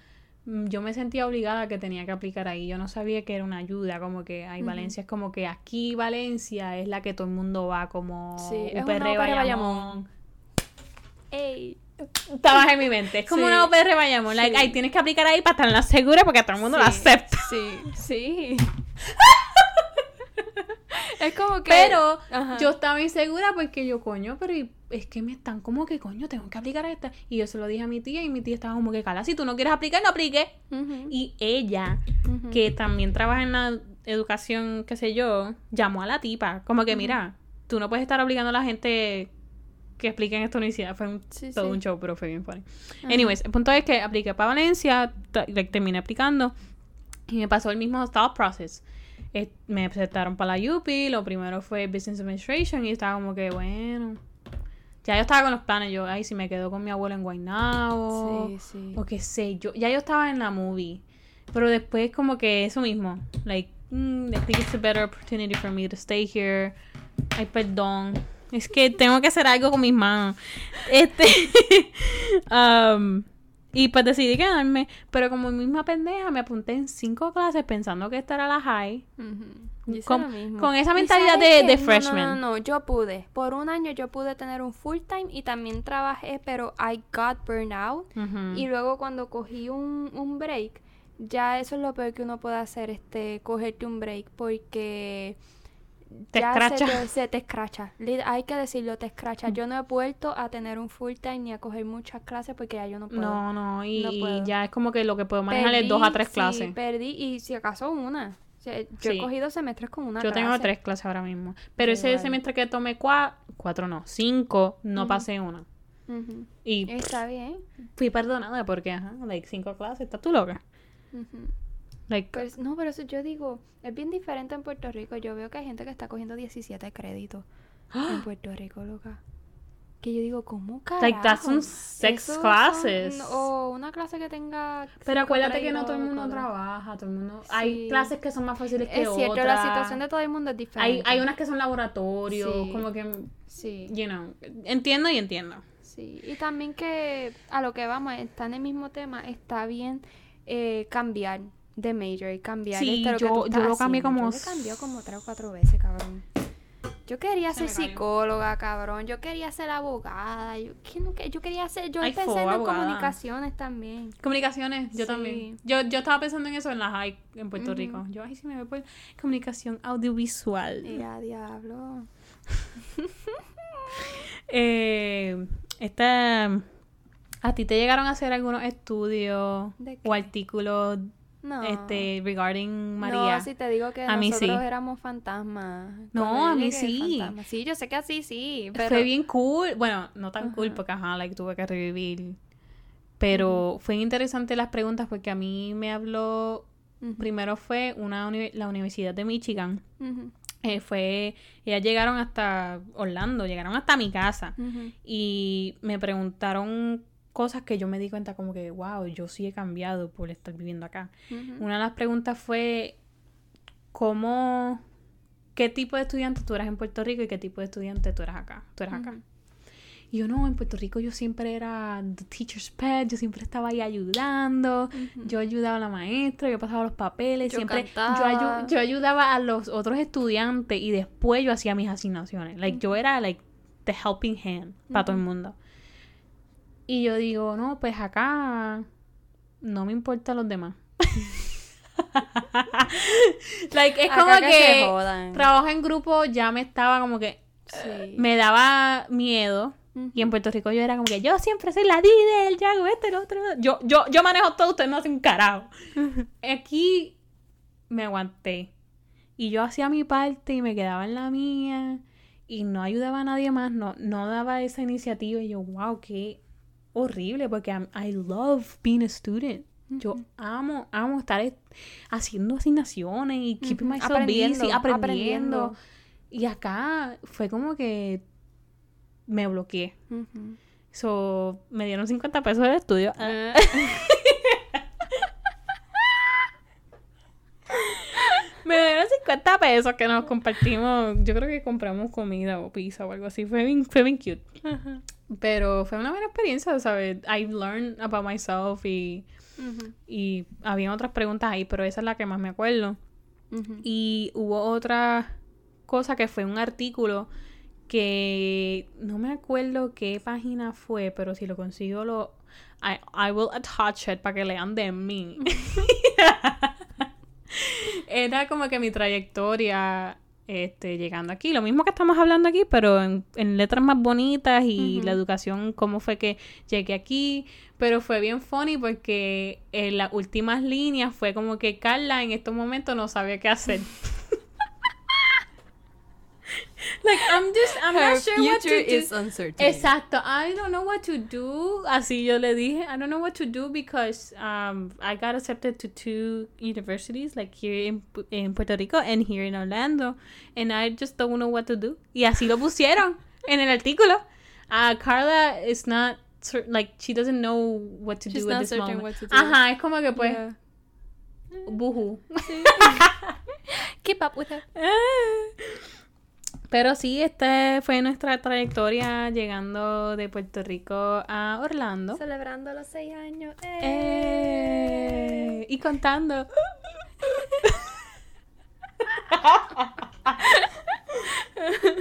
mm, yo me sentía obligada que tenía que aplicar ahí. Yo no sabía que era una ayuda, como que ay, Ujú. Valencia es como que aquí Valencia es la que todo el mundo va, como Sí, UPR Bayamón. Bayamón. Ey. Estabas en mi mente. Es como Sí. una UPR Bayamón. Like, ay, tienes que aplicar ahí para estar en la segura porque todo el mundo la acepta. Sí, sí. es como que. Pero Ajá. yo estaba insegura porque yo, coño, pero y- es que me están como que, coño, tengo que aplicar a esta. Y yo se lo dije a mi tía y mi tía estaba como que, cala, si tú no quieres aplicar, no apliques. Ujú, Y ella, que también trabaja en la educación, qué sé yo, llamó a la tipa. Como que, mira, tú no puedes estar obligando a la gente que explique en esta universidad. Fue un- Sí, todo sí. un show, pero fue bien funny. Anyways, el punto es que apliqué para Valencia, terminé aplicando y me pasó el mismo thought process. Eh, me aceptaron para la UPI, lo primero fue Business Administration y estaba como que, bueno, ya yo estaba con los planes, yo, ay, si me quedo con mi abuelo en Guaynabo, Sí, sí. o qué sé yo, ya yo estaba en la movie, pero después como que eso mismo, like, mm, I think it's a better opportunity for me to stay here, ay, perdón, es que tengo que hacer algo con mis manos, este, um, y pues decidí quedarme, pero como misma pendeja me apunté en cinco clases pensando que esta era la high, con- esa ¿Y mentalidad de- freshman. No, no, no, yo pude. Por un año yo pude tener un full time y también trabajé, pero I got burned out. Ujú. Y luego cuando cogí un, un break, ya eso es lo peor que uno puede hacer, este, cogerte un break, porque Te ya escracha. Se te, se te escracha. Hay que decirlo, te escracha. Yo no he vuelto a tener un full time ni a coger muchas clases porque ya yo no puedo. No, no, y, No y puedo. ya es como que lo que puedo manejar es dos a tres sí, clases. perdí y si acaso una. Yo Sí. he cogido semestres con una Yo tengo tres clases ahora mismo. Pero ese igual. semestre que tomé cua- cuatro, no, cinco, no pasé una. Y Está bien. fui perdonada porque, ajá, like cinco clases, ¿estás tú loca? Like, no, pero eso yo digo, es bien diferente en Puerto Rico. Yo veo que hay gente que está cogiendo 17 créditos en Puerto Rico, loca. Que yo digo, ¿cómo carajo? Like, that's some sex Eso son- classes. o una clase que tenga. pero acuérdate que no todo el mundo cuatro. trabaja, todo el mundo... Hay clases que son más fáciles que Es cierto, otras. la situación de todo el mundo es hay, diferente. hay unas que son laboratorios, Sí. como que, Sí. you know, entiendo y entiendo. Sí, y también que a lo que vamos, está en el mismo tema, está bien eh, cambiar de major y cambiar Sí, este, lo que yo- yo lo cambié haciendo. como Yo lo cambié como tres o cuatro veces, cabrón. Yo quería Se ser psicóloga, cabrón. Yo quería ser abogada. Yo, ¿qué yo quería ser. Yo Ay, pensé fo, en abogada. comunicaciones también. Comunicaciones, yo Sí. también. Yo, yo estaba pensando en eso en la high en Puerto. Rico. Yo, ay, si me voy por comunicación audiovisual. Y a diablo. Eh, esta ¿A ti te llegaron a hacer algunos estudios o artículos No. este regarding María? No, si te digo que A mí nosotros sí. éramos fantasmas. No, a mí sí. Sí, yo sé que así sí, pero... Fue bien cool. Bueno, no tan cool porque ajá, like tuve que revivir. Pero fue interesante las preguntas porque a mí me habló. Primero fue una uni- la Universidad de Michigan. Eh, fue. Ellas llegaron hasta Orlando, llegaron hasta mi casa. Y me preguntaron cosas que yo me di cuenta como que, wow, yo sí he cambiado por estar viviendo acá. Una de las preguntas fue cómo, qué tipo de estudiante tú eras en Puerto Rico y qué tipo de estudiante tú eras acá. Tú eras acá. Y yo no, en Puerto Rico yo siempre era the teacher's pet, yo siempre estaba ahí ayudando, yo ayudaba a la maestra, yo pasaba los papeles, Yo siempre yo, ayu- yo ayudaba a los otros estudiantes y después yo hacía mis asignaciones. Like yo era like the helping hand para todo el mundo. Y yo digo, no, pues acá no me importan los demás. like es Acá como que que, trabajo en grupo ya me estaba como que Sí. me daba miedo. Y en Puerto Rico yo era como que yo siempre soy la líder, yo hago esto lo otro. Yo, yo, yo manejo todo, usted no hace un carajo. Aquí me aguanté. Y yo hacía mi parte y me quedaba en la mía. Y no ayudaba a nadie más, no, no daba esa iniciativa. Y yo, wow, qué horrible, porque I'm- I love being a student. Yo amo, amo estar es- haciendo asignaciones y keeping Ujú. myself Aprendiendo, busy, aprendiendo. aprendiendo. Y acá fue como que me bloqueé. So, me dieron 50 pesos de estudio. Ah. Me dieron 50 pesos que nos compartimos. Yo creo que compramos comida o pizza o algo así. Fue bien, fue bien cute. Pero fue una buena experiencia, ¿sabes? I learned about myself y, y había otras preguntas ahí, pero esa es la que más me acuerdo. Y hubo otra cosa que fue un artículo que no me acuerdo qué página fue, pero si lo consigo lo I, I will attach it para que lean de mí. Era como que mi trayectoria este, llegando aquí, lo mismo que estamos hablando aquí, pero en, en letras más bonitas y la educación, cómo fue que llegué aquí, pero fue bien funny porque en las últimas líneas fue como que Carla en estos momentos no sabía qué hacer. like, I'm just, I'm Her not sure what to do. is uncertain. Exacto, I don't know what to do. Así yo le dije, I don't know what to do because um, I got accepted to two universities, like here in, in Puerto Rico and here in Orlando, and I just don't know what to do. Y así lo pusieron en el artículo. Uh, Carla is not like she doesn't know what to She's do at not this certain moment. what to do. Ajá, es como que pues, Yeah. buju. Keep up with her. Pero sí, esta fue nuestra trayectoria llegando de Puerto Rico a Orlando. Celebrando los seis años. ¡Eh! Eh, y contando.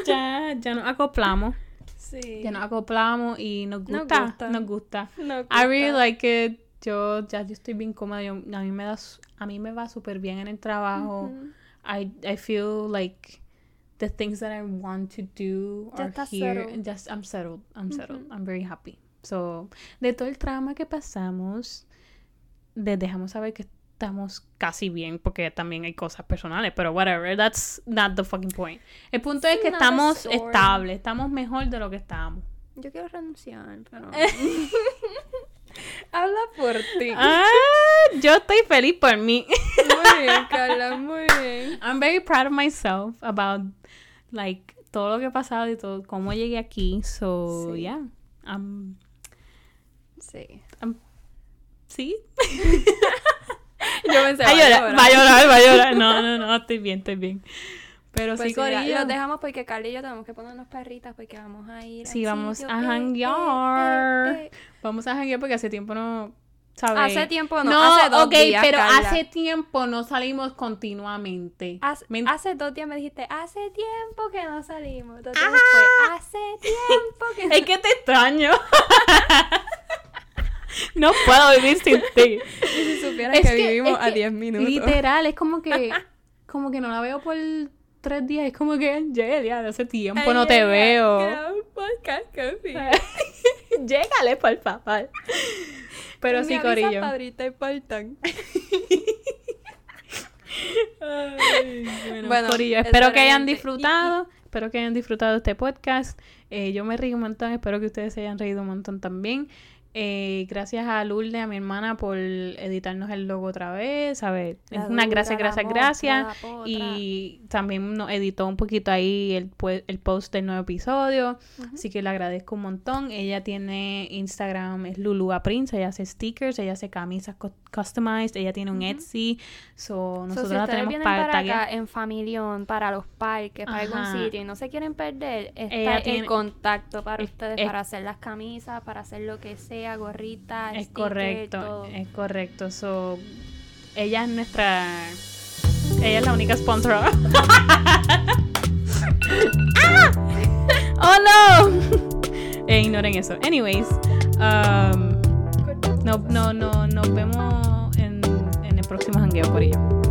ya, ya nos acoplamos. Sí. Ya nos acoplamos y nos Nos gusta. gusta. Nos gusta. I really gusta. like it. Yo ya yo estoy bien cómoda. Yo- a mí me da a mí me va súper bien en el trabajo. Ujú. I I feel like the things that I want to do Ya are here. settled. Just I'm settled. I'm settled. Ujú. I'm very happy. So, de todo el trauma que pasamos, les dejamos saber que estamos casi bien porque también hay cosas personales, pero whatever, that's not the fucking point. El punto es que estamos estables, estamos mejor de lo que estábamos. Yo quiero renunciar, pero. Habla por ti. Ah, yo estoy feliz por mí. Muy bien, Carla, muy bien. I'm very proud of myself about like todo lo que ha pasado y todo cómo llegué aquí. So, Sí. yeah. Um, Sí. sí. Yo pensé, Va a llorar, va a llorar, va a llorar. No, no, no, estoy bien, estoy bien. Pero Pues sí, mira, Corillo. los dejamos porque Carla y yo tenemos que ponernos perritas porque vamos a ir. Sí, vamos sitio. a Eh, eh, janguear. eh, eh. Vamos a janguear porque hace tiempo no, ¿sabes? Hace tiempo no, No, hace dos ok, días, pero Carla. hace tiempo no salimos continuamente. Hace, Me- hace dos días me dijiste, hace tiempo que no salimos. Días después, hace tiempo que no Es que te extraño. no puedo vivir sin ti. Si supieras Es que, vivimos es a que 10 minutos. Literal, es como que como que no la veo por tres días. Es como que, Angelia, de hace tiempo no te Ay, veo. un podcast. Llégale, por favor. Pero sí, Corillo. Padrita importan. bueno, Corillo, espero que hayan disfrutado. Espero que hayan disfrutado este podcast. Eh, yo me río un montón. Espero que ustedes se hayan reído un montón también. Eh, gracias a Lourdes, a mi hermana, por editarnos el logo otra vez. A ver, es una gracias, gracias, gracias. Y también nos editó un poquito ahí el, el post del nuevo episodio. Así que le agradezco un montón. Ella tiene Instagram, es Lulua Prince. Ella hace stickers, ella hace camisas customized, ella tiene un Etsy. So, nosotros la tenemos para, para acá en Familión, para los parques, para algún sitio y no se quieren perder, está el contacto para ustedes para hacer las camisas, para hacer lo que sea gorrita, es correcto, es correcto. So, ella es nuestra, ella es la única sponsor. ¡Ah! ¡Oh no! eh, ignoren eso. Anyways, um, no, no, no, nos vemos en, en el próximo jangueo por ello.